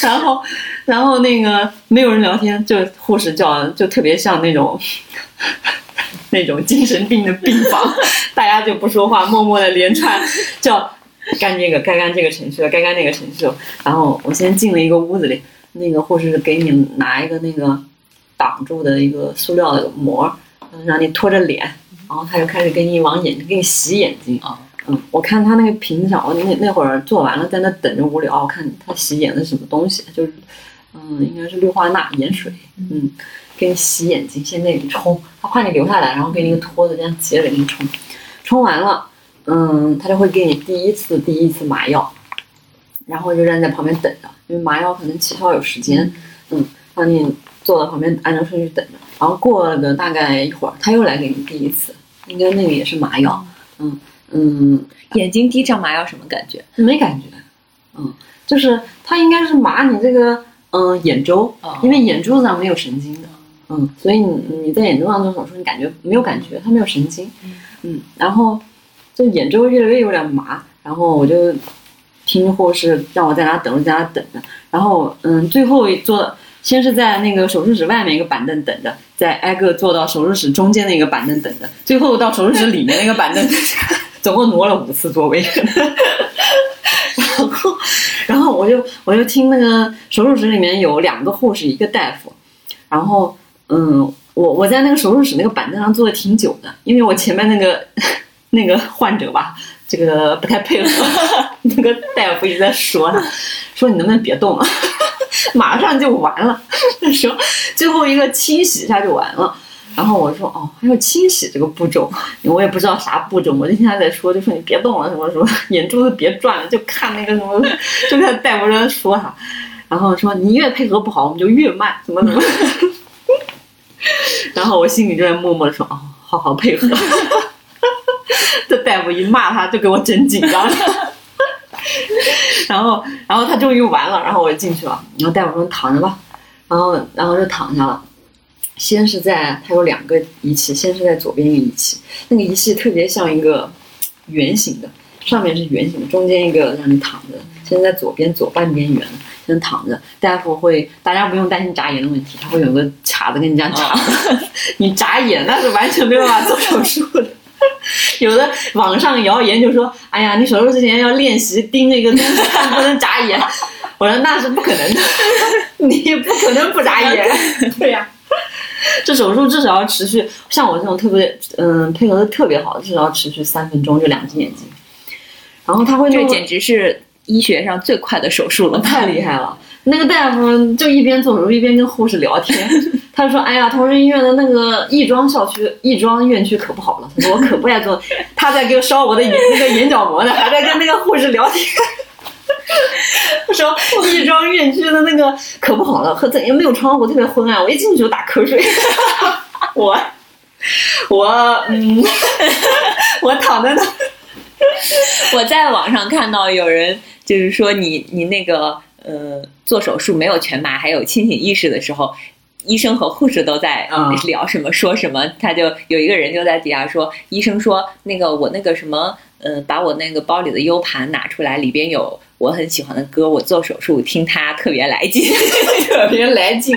然后然后那个没有人聊天，就护士叫就特别像那种 那种精神病的病房，大家就不说话，默默的连串叫干这个该干这个程序了，该干那个程序了。然后我先进了一个屋子里，那个护士给你拿一个那个挡住的一个塑料的膜。嗯让你拖着脸，然后他就开始给你往眼睛给你洗眼睛。啊，嗯，我看他那个瓶子上，我那那会儿做完了，在那等着无聊。我看他洗眼的是什么东西，就是嗯，应该是氯化钠盐水，嗯，给你洗眼睛，先给你冲，他怕你留下来，然后给你一个托子这样接着给你冲，冲完了，嗯，他就会给你第一次第一次麻药，然后就站在旁边等着，因为麻药可能起效有时间，嗯，让你坐在旁边按照顺序等着。然后过了个大概一会儿，他又来给你滴一次，应该那个也是麻药，嗯嗯，眼睛滴上麻药什么感觉？没感觉，嗯，就是他应该是麻你这个嗯眼周，哦因为眼珠子上没有神经的，嗯，所以你你在眼周上做手术，你感觉没有感觉，它没有神经，嗯，然后就眼周越来越有点麻，然后我就听护士让我在那等，我就在那等着，然后嗯，最后一做。先是在那个手术室外面一个板凳等着，再挨个坐到手术室中间的一个板凳等着，最后到手术室里面那个板凳，总共挪了五次座位。然后，然后我就我就听那个手术室里面有两个护士，一个大夫，然后嗯，我我在那个手术室那个板凳上坐的挺久的，因为我前面那个 那个患者吧，这个不太配合，那个大夫一直在说他，说你能不能别动了，马上就完了，说最后一个清洗一下就完了。然后我说哦，还有清洗这个步骤，我也不知道啥步骤，我就听他在说，就说你别动了什么什么，眼珠子别转了，就看那个什么，就看大夫在说他，然后说你越配合不好，我们就越慢，怎么怎么。然后我心里就在默默的说哦，好好配合。这大夫一骂他，就给我整紧张了。然后，然后他终于完了，然后我就进去了。然后大夫说躺着吧，然后，然后就躺下了。先是在它有两个仪器，先是在左边一个仪器，那个仪器特别像一个圆形的，上面是圆形的，中间一个让你躺着。先在左边左半边圆，先躺着。大夫会，大家不用担心眨眼的问题，他会有个卡子跟你这样插。你眨眼那是完全没有办法做手术的。有的网上谣言就说：“哎呀，你手术之前要练习盯着一个东西看，不能眨眼。”我说那是不可能的，你不可能不眨眼。对呀、这手术至少要持续，像我这种特别嗯配合的特别好，至少要持续三分钟，就两只眼睛。然后他会弄这简直是医学上最快的手术了，太厉害了。那个大夫就一边做手术一边跟护士聊天，他说：“哎呀，同仁医院的那个亦庄校区、亦庄院区可不好了。”他说：“我可不爱做。”他在给我烧我的眼那个眼角膜呢，还在跟那个护士聊天。他 说：“亦庄院区的那个可不好了，和怎样没有窗户，特别昏暗。我一进去就打瞌睡。我我嗯，我躺在那。我在网上看到有人就是说你你那个呃做手术没有全麻，还有清醒意识的时候，医生和护士都在嗯聊什么说什么，他就有一个人就在底下说，医生说那个我那个什么呃把我那个包里的 U 盘拿出来，里边有我很喜欢的歌，我做手术听它 特别来劲，特别来劲，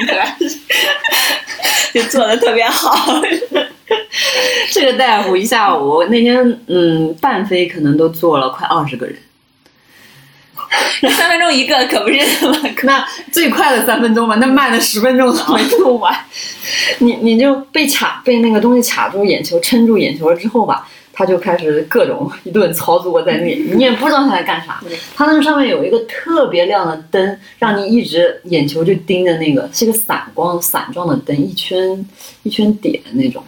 就做的特别好。这个大夫一下午那天，嗯，半飞可能都做了快二十个人。三分钟一个可不是那么 那最快的三分钟嘛，那慢的十分钟都没弄完。你你就被卡被那个东西卡住眼球，撑住眼球了之后吧，他就开始各种一顿操作在那里，你也不知道他在干啥。他那个上面有一个特别亮的灯，让你一直眼球就盯着那个，是个散光散状的灯，一圈一圈点那种。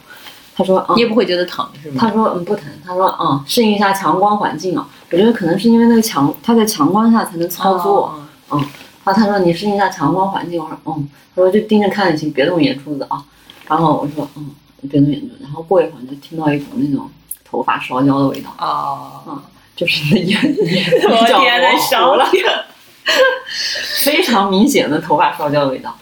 他说：“你也不会觉得疼是吗？”他说：“嗯，不疼。”他说：“嗯，适应一下强光环境啊。我觉得可能是因为那个强，他在强光下才能操作。嗯，然后他说你适应一下强光环境。我说：嗯。他说就盯着看就行，别动眼珠子啊。然后我说：嗯，别动眼珠子。然后过一会儿就听到一股那种头发烧焦的味道。哦，嗯，就是那 眼眼比较模烧了，非常明显的头发烧焦的味道。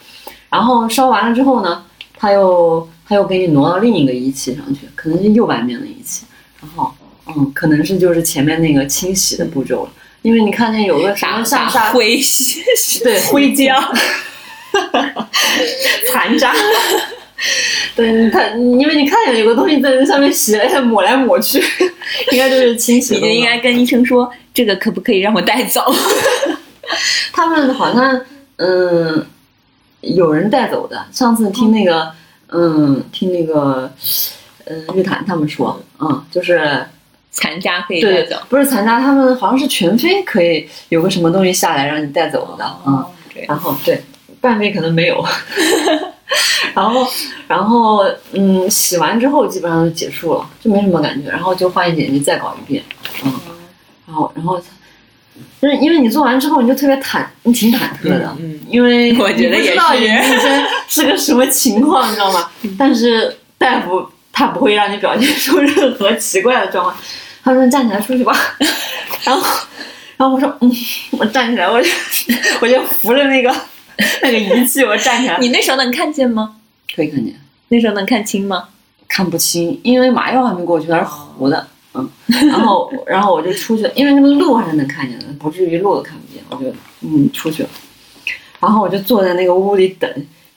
然后烧完了之后呢，他又。”他又给你挪到另一个仪器上去，可能是右半边的仪器，然后，嗯，可能是就是前面那个清洗的步骤了，因为你看见有个啥啥灰洗，对 灰浆，残渣，对他，因为你看见有个东西在那上面洗了，抹来抹去，应该就是清洗。你就应该跟医生说，这个可不可以让我带走？他们好像，嗯，有人带走的。上次听那个。嗯，听那个，嗯，日坛他们说，嗯，就是残渣可以带走，不是残渣，他们好像是全飞可以有个什么东西下来让你带走的，嗯，然后对，半飞可能没有，然后然后嗯，洗完之后基本上就结束了，就没什么感觉，然后就换一眼睛再搞一遍，嗯，然后然后。就是因为你做完之后，你就特别忐，你挺忐忑的，嗯，因为我觉得也是。是个什么情况，你知道吗？但是大夫他不会让你表现出任何奇怪的状况，他说你站起来出去吧，然后，然后我说嗯，我站起来，我就我就扶着那个那个仪器，我站起来。你那时候能看见吗？可以看见。那时候能看清吗？看不清，因为麻药还没过去，它是糊的。嗯，然后然后我就出去，因为那个路还是能看见的，不至于路都看不见。我就嗯出去了，然后我就坐在那个屋里等。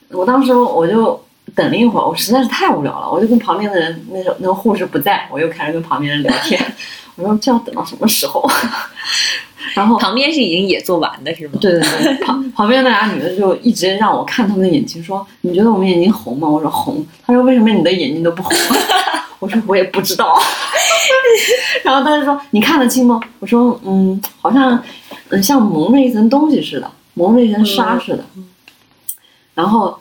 我当时我就等了一会儿，我实在是太无聊了，我就跟旁边的人，那时那个护士不在，我又开始跟旁边人聊天。我说这要等到什么时候？然后旁边是已经也做完的是吗？对对对，旁旁边那俩女的就一直让我看他们的眼睛，说你觉得我们眼睛红吗？我说红。他说为什么你的眼睛都不红？我说我也不知道，然后他就说你看得清吗？我说嗯，好像嗯像蒙着一层东西似的，蒙着一层纱似的。然后嗯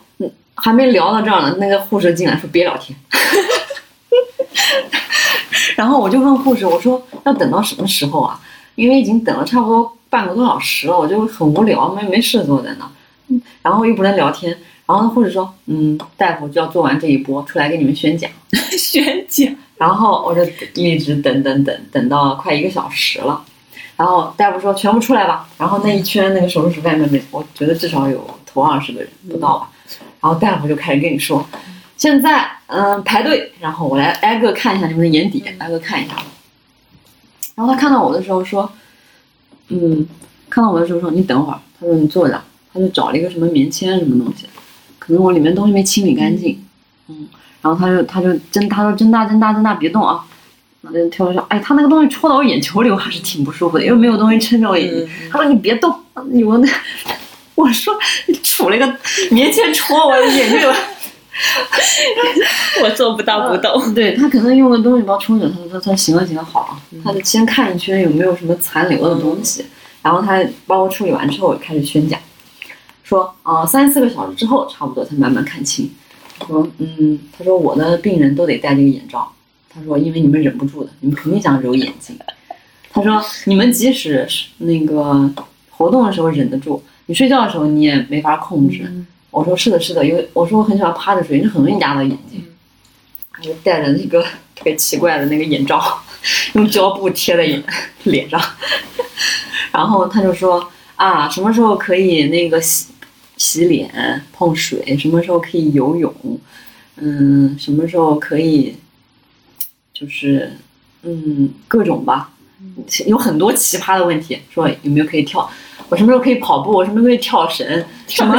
还没聊到这儿呢，那个护士进来说别聊天。然后我就问护士，我说要等到什么时候啊？因为已经等了差不多半个多小时了，我就很无聊，没没事做在那，然后又不能聊天。然后护士说：“嗯，大夫就要做完这一波，出来给你们宣讲。宣讲。然后我就一直等等等等到快一个小时了。然后大夫说全部出来吧。然后那一圈那个手术室外面，我觉得至少有头二十个人不到吧。然后大夫就开始跟你说，现在嗯排队，然后我来挨个看一下你们的眼底，挨个看一下。然后他看到我的时候说，嗯，看到我的时候说你等会儿，他说你坐着，他就找了一个什么棉签什么东西。”可能我里面东西没清理干净，嗯，然后他就他就睁他说睁大睁大睁大别动啊，那人跳了说，哎，他那个东西戳到我眼球里，我还是挺不舒服的，因为没有东西撑着我眼睛。他说你别动，我那我说你杵了一个棉签戳我的眼睛，我做不到不动。对他可能用个东西包冲着，他说他行了行了好，他就先看一圈有没有什么残留的东西，然后他帮我处理完之后开始宣讲。说啊，三四个小时之后，差不多才慢慢看清。说，嗯，他说我的病人都得戴这个眼罩。他说，因为你们忍不住的，你们肯定想揉眼睛。他说，你们即使是那个活动的时候忍得住，你睡觉的时候你也没法控制。我说是的，是的，因为我说我很喜欢趴着睡，就很容易压到眼睛。我就戴着那个特别奇怪的那个眼罩，用胶布贴在眼脸上。然后他就说啊，什么时候可以那个洗？洗脸、碰水，什么时候可以游泳？嗯，什么时候可以？就是嗯，各种吧，有很多奇葩的问题。说有没有可以跳？我什么时候可以跑步？我什么时候可以跳绳？什么？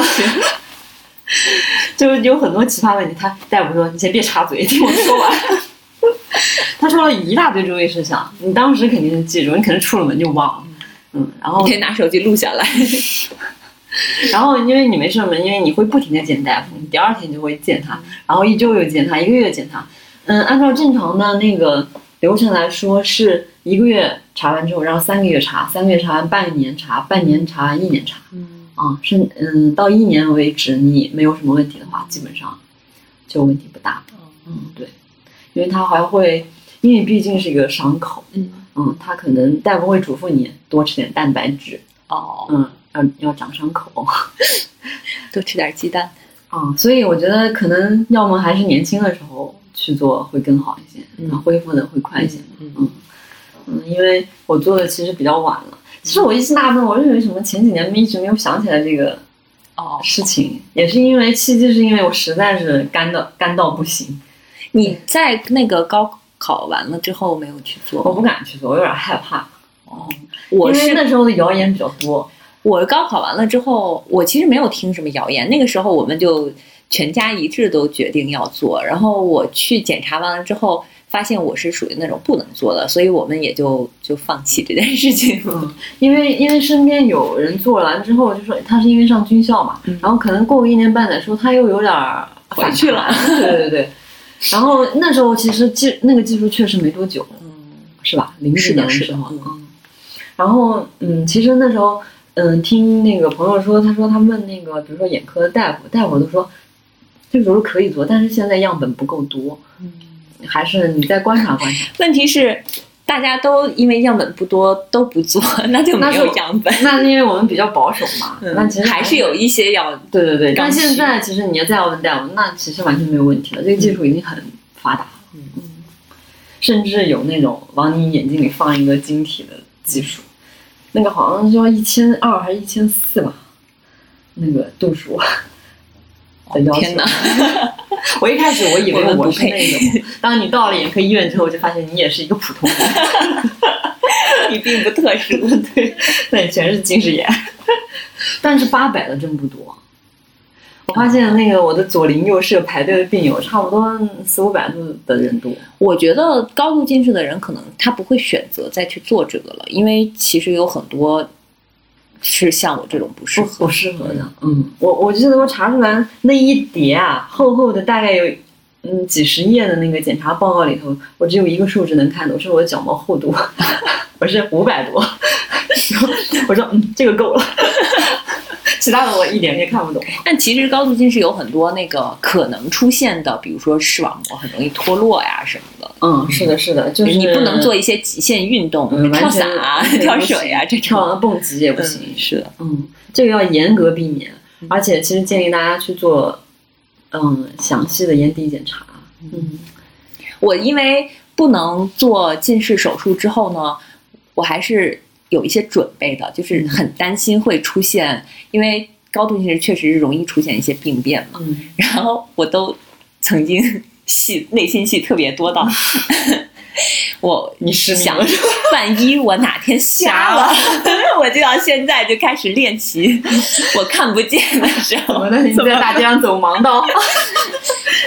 就是有很多奇葩问题。他大夫说：“你先别插嘴，听我说完。”他说了一大堆注意事项，你当时肯定是记住，你可能出了门就忘了。嗯，然后你可以拿手机录下来。然后因为你没事嘛，因为你会不停的见大夫，你第二天就会见他，然后一周又见他，一个月见他。嗯，按照正常的那个流程来说，是一个月查完之后，然后三个月查，三个月查完半年查，半年查完一年查。嗯啊，是嗯，到一年为止，你没有什么问题的话，基本上就问题不大。嗯，对，因为他还会，因为毕竟是一个伤口，嗯嗯，他可能大夫会嘱咐你多吃点蛋白质，哦，嗯，要要长伤口。多吃点鸡蛋。啊，所以我觉得可能要么还是年轻的时候去做会更好一些，嗯恢复的会快一些。嗯嗯嗯，因为我做的其实比较晚了。其实我一直纳闷，我认为什么前几年一直没有想起来这个哦，事情，也是因为契机，是因为我实在是干到干到不行，你在那个高考完了之后没有去做？我不敢去做，我有点害怕。哦，我是那时候的谣言比较多。我高考完了之后，我其实没有听什么谣言。那个时候我们就全家一致都决定要做。然后我去检查完了之后，发现我是属于那种不能做的，所以我们也就就放弃这件事情。嗯，因为因为身边有人做完之后，就说他是因为上军校嘛，嗯然后可能过个一年半载说，他又有点儿回去了对对对。然后那时候其实技那个技术确实没多久，嗯，是吧？零几年的时候，嗯嗯。然后嗯，其实那时候嗯，听那个朋友说，他说他问那个比如说眼科的大夫，大夫都说这个手术可以做，但是现在样本不够多，还是你再观察观察。问题是大家都因为样本不多都不做，那就没有样本。那是因为我们比较保守嘛，那其实嗯还是有一些要对对对，但现在其实你要再要问大夫，那其实完全没有问题了，这个技术已经很发达了，嗯甚至有那种往你眼睛里放一个晶体的技术，那个好像是要一千二还是一千四吧，那个度数的要求。哦天哪！我一开始我以为我不我是那种，当你到了眼科医院之后，就发现你也是一个普通人，你并不特殊。对，那你全是近视眼。但是八百的真不多。我发现那个我的左邻右舍排队的病友，差不多四五百度的人多。我觉得高度近视的人可能他不会选择再去做这个了，因为其实有很多是像我这种不适不合。不适合的，嗯，我我记得我查出来那一叠啊，厚厚的大概有嗯几十页的那个检查报告里头，我只有一个数值能看懂，是我的角膜厚度，我是五百多 我说嗯这个够了，其他的我一点也看不懂。但其实高度近视有很多那个可能出现的，比如说视网膜很容易脱落呀什么的。嗯，是的，是的，就是你不能做一些极限运动，嗯跳伞啊、跳水啊这种。跳蹦极也不行。嗯，是的，嗯，这个要严格避免，而且其实建议大家去做嗯详细的眼底检查。嗯我因为不能做近视手术之后呢，我还是有一些准备的，就是很担心会出现，因为高度近视确实是容易出现一些病变嘛。嗯。然后我都曾经戏内心戏特别多到，我你是想了，万一我哪天瞎了，我就要现在就开始练习，我看不见的时候你在大街上走盲道。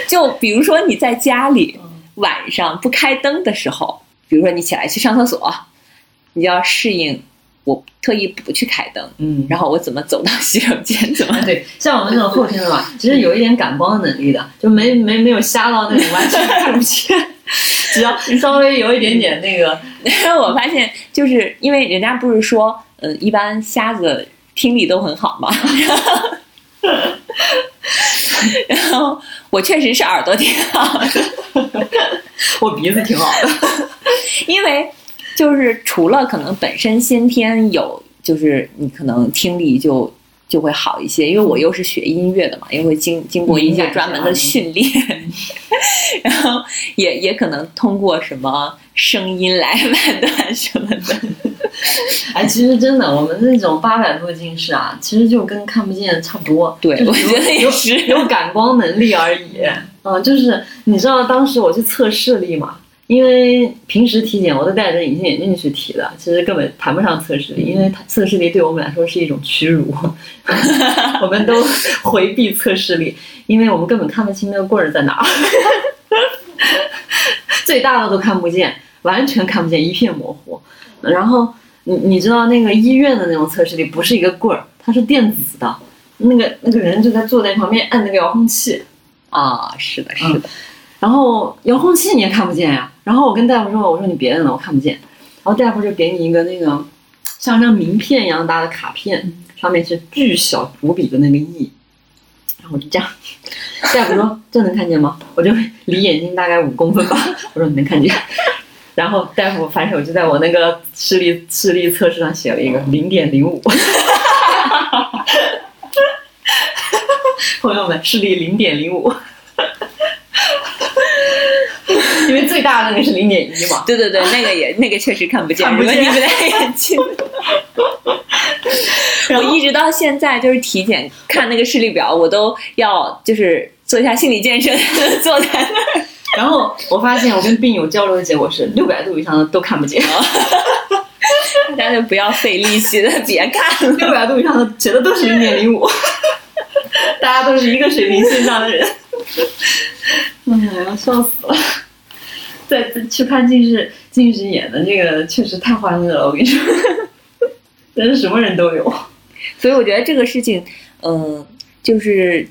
就比如说你在家里晚上不开灯的时候，比如说你起来去上厕所，你就要适应我特意不去开灯，嗯然后我怎么走到洗手间，怎么对，像我们这种后天的吧，其实有一点感光能力的，就没没没有瞎到那种完全看不见，只要稍微有一点点那个，然后我发现，就是因为人家不是说，呃，一般瞎子听力都很好嘛，然后我确实是耳朵挺好的，我鼻子挺好的。因为就是除了可能本身先天有，就是你可能听力就就会好一些，因为我又是学音乐的嘛，因为会经经过一些专门的训练，然后也也可能通过什么声音来 判断什么的。哎，其实真的，我们那种八百度近视啊，其实就跟看不见差不多。对我觉得也有是有感光能力而已。嗯，就是你知道当时我去测视力嘛，因为平时体检我都戴着隐形眼镜去体的，其实根本谈不上测试力，因为它测试力对我们来说是一种屈辱，我们都回避测试力，因为我们根本看不清那个棍儿在哪儿，最大的都看不见，完全看不见，一片模糊。然后你你知道那个医院的那种测试力不是一个棍儿，它是电子的，那个那个人就在坐在旁边按那个遥控器。啊，是的，是的，然后遥控器你也看不见呀。然后我跟大夫说：“我说你别摁了，我看不见。”然后大夫就给你一个那个像张名片一样大的卡片，上面是巨小无比的那个 E。然后我就这样，大夫说：“这能看见吗？”我就离眼睛大概五公分吧。我说：“你能看见。”然后大夫反手就在我那个视力视力测试上写了一个零点零五。朋友们，视力零点零五，因为最大的那个是零点一嘛。对对对，那个也 那个确实看不见，看不见你不戴眼镜。我一直到现在就是体检看那个视力表，我都要就是做一下心理建设，坐在那儿。然后我发现我跟病友交流的结果是，六百度以上的都看不见，大家就不要费力气了，别看了。六百度以上的觉得都是零点零五，大家都是一个水平线上的人。哎呀，要笑死了！在在去看近视近视眼的这个确实太欢乐了，我跟你说，真是什么人都有。所以我觉得这个事情，嗯、就是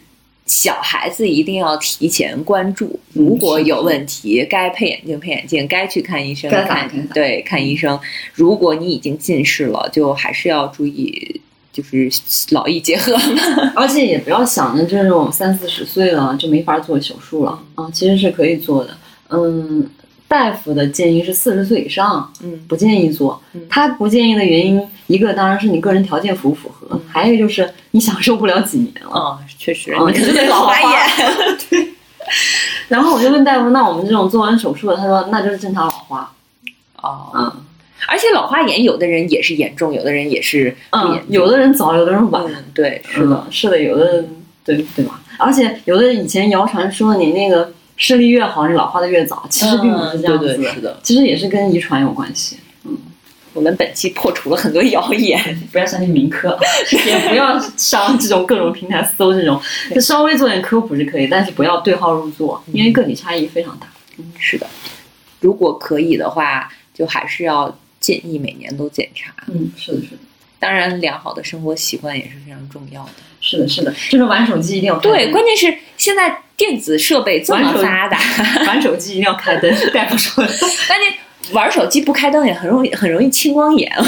小孩子一定要提前关注，如果有问题，该配眼镜配眼镜，该去看医生看对看医生。如果你已经近视了，就还是要注意，就是劳逸结合嘛。而且也不要想着就是我们三四十岁了就没法做手术了啊，其实是可以做的。嗯，大夫的建议是四十岁以上嗯不建议做嗯。他不建议的原因，一个当然是你个人条件符不符合，还有一个就是你享受不了几年了。哦，确实，老花眼。然后我就问大夫，那我们这种做完手术的，他说那就是正常老花。哦，嗯而且老花眼有的人也是严重，有的人也是嗯，有的人早，有的人晚。嗯，对，是的，嗯是的，有的对对吧？而且有的以前谣传说你那个视力越好，你老化的越早，其实并不是这样子的，嗯对对是的。其实也是跟遗传有关系。嗯我们本期破除了很多谣言。不要相信民科，也不要上这种各种平台搜这种，就稍微做点科普是可以，但是不要对号入座，因为个体差异非常大。是的，如果可以的话，就还是要建议每年都检查。嗯，是的，是的，当然，良好的生活习惯也是非常重要的。是的，是的，就是玩手机一定要对，关键是现在电子设备这么发达，玩手 机一定要开灯，大夫说的。关键玩手机不开灯也很容易很容易青光眼。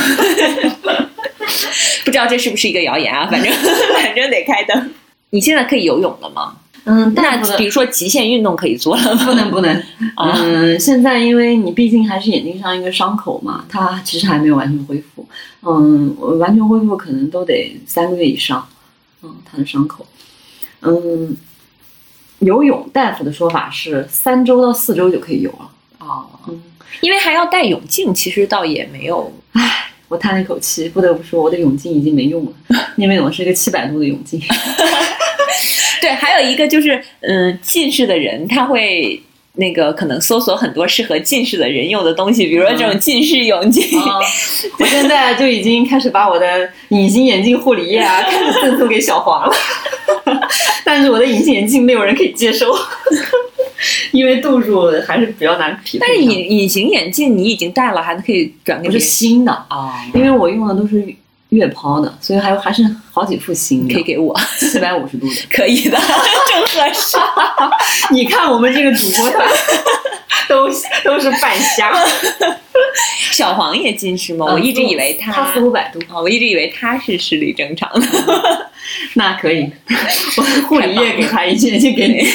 不知道这是不是一个谣言啊？反正反正得开灯。你现在可以游泳了吗？嗯，那比如说极限运动可以做了吗？不能不能。啊嗯，现在因为你毕竟还是眼睛上一个伤口嘛，它其实还没有完全恢复。嗯，完全恢复可能都得三个月以上。嗯，它的伤口。嗯，游泳大夫的说法是三周到四周就可以游了。哦，嗯，因为还要戴泳镜，其实倒也没有。唉我叹了一口气，不得不说我的泳镜已经没用了，因为我是一个七百度的泳镜。对，还有一个就是，嗯，近视的人他会那个可能搜索很多适合近视的人用的东西，比如说这种近视泳镜。啊，我现在就已经开始把我的隐形眼镜护理液啊，开始赠送给小黄了。但是我的隐形眼镜没有人可以接受，因为度数还是比较难匹配但是。隐隐形眼镜你已经戴了，还可以转给我是新的，啊，因为我用的都是月抛的，所以还有还是好几副新的，可以给我，四百五十度的。可以的，正合适。你看我们这个主播团都都是半瞎，小黄也近视吗？我一直以为他，他四五百度，啊，我一直以为他是视力正常的。那可以，我护理液给他，一些，就给你。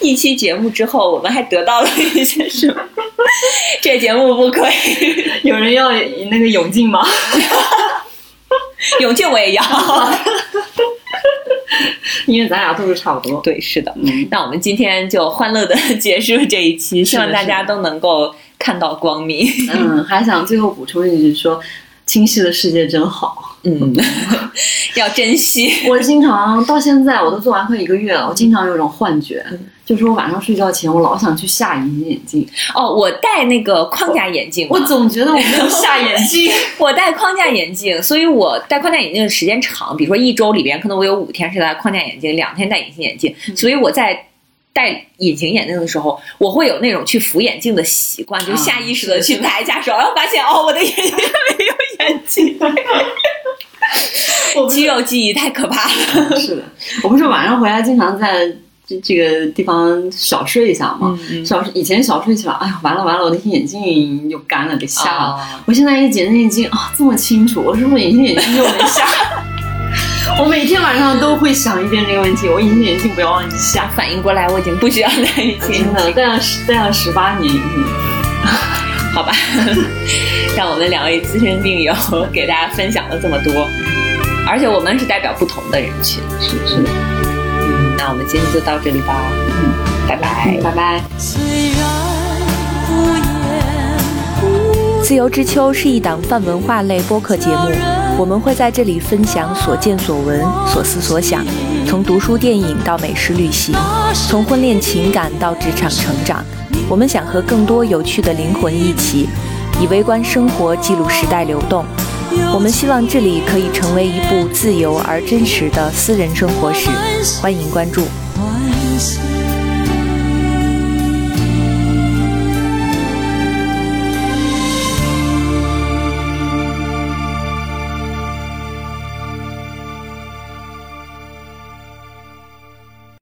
一期节目之后，我们还得到了一些什么？这节目不亏，有人要那个泳镜吗？泳镜我也要。因为咱俩度数差不多。对，是的。嗯，那我们今天就欢乐的 结束这一期，希望大家都能够看到光明。嗯，还想最后补充一句说，清晰的世界真好。嗯，要珍惜。我经常到现在我都做完快一个月了，我经常有种幻觉，就是我晚上睡觉前我老想去下隐形眼镜。哦，我戴那个框架眼镜，我总觉得我没有 下眼镜。我戴框架眼镜，所以我戴框架眼镜的时间长，比如说一周里边可能我有五天是戴框架眼镜，两天戴隐形眼镜，所以我在。戴隐形眼镜的时候，我会有那种去扶眼镜的习惯，就下意识的去抬一下手，然后发现哦，我的眼睛 没有眼镜。肌肉记忆太可怕了。是的，我不是晚上回来经常在这这个地方小睡一下吗？小以前小睡起来，哎呀，完了完了，我的眼镜又干了，给瞎了。我现在一捡那眼镜啊，这么清楚，我是不是隐形眼镜又没瞎？我每天晚上都会想一遍这个问题，我隐形眼镜不要忘记瞎。反应过来，我已经不需要戴隐形了，戴了十戴了十八年，好吧。让我们两位资深病友给大家分享了这么多，而且我们是代表不同的人群，是不是的。嗯，那我们今天就到这里吧。嗯，拜拜，拜拜。自由之秋是一档泛文化类播客节目。我们会在这里分享所见所闻、所思所想，从读书电影到美食旅行，从婚恋情感到职场成长。我们想和更多有趣的灵魂一起，以微观生活记录时代流动。我们希望这里可以成为一部自由而真实的私人生活史。欢迎关注。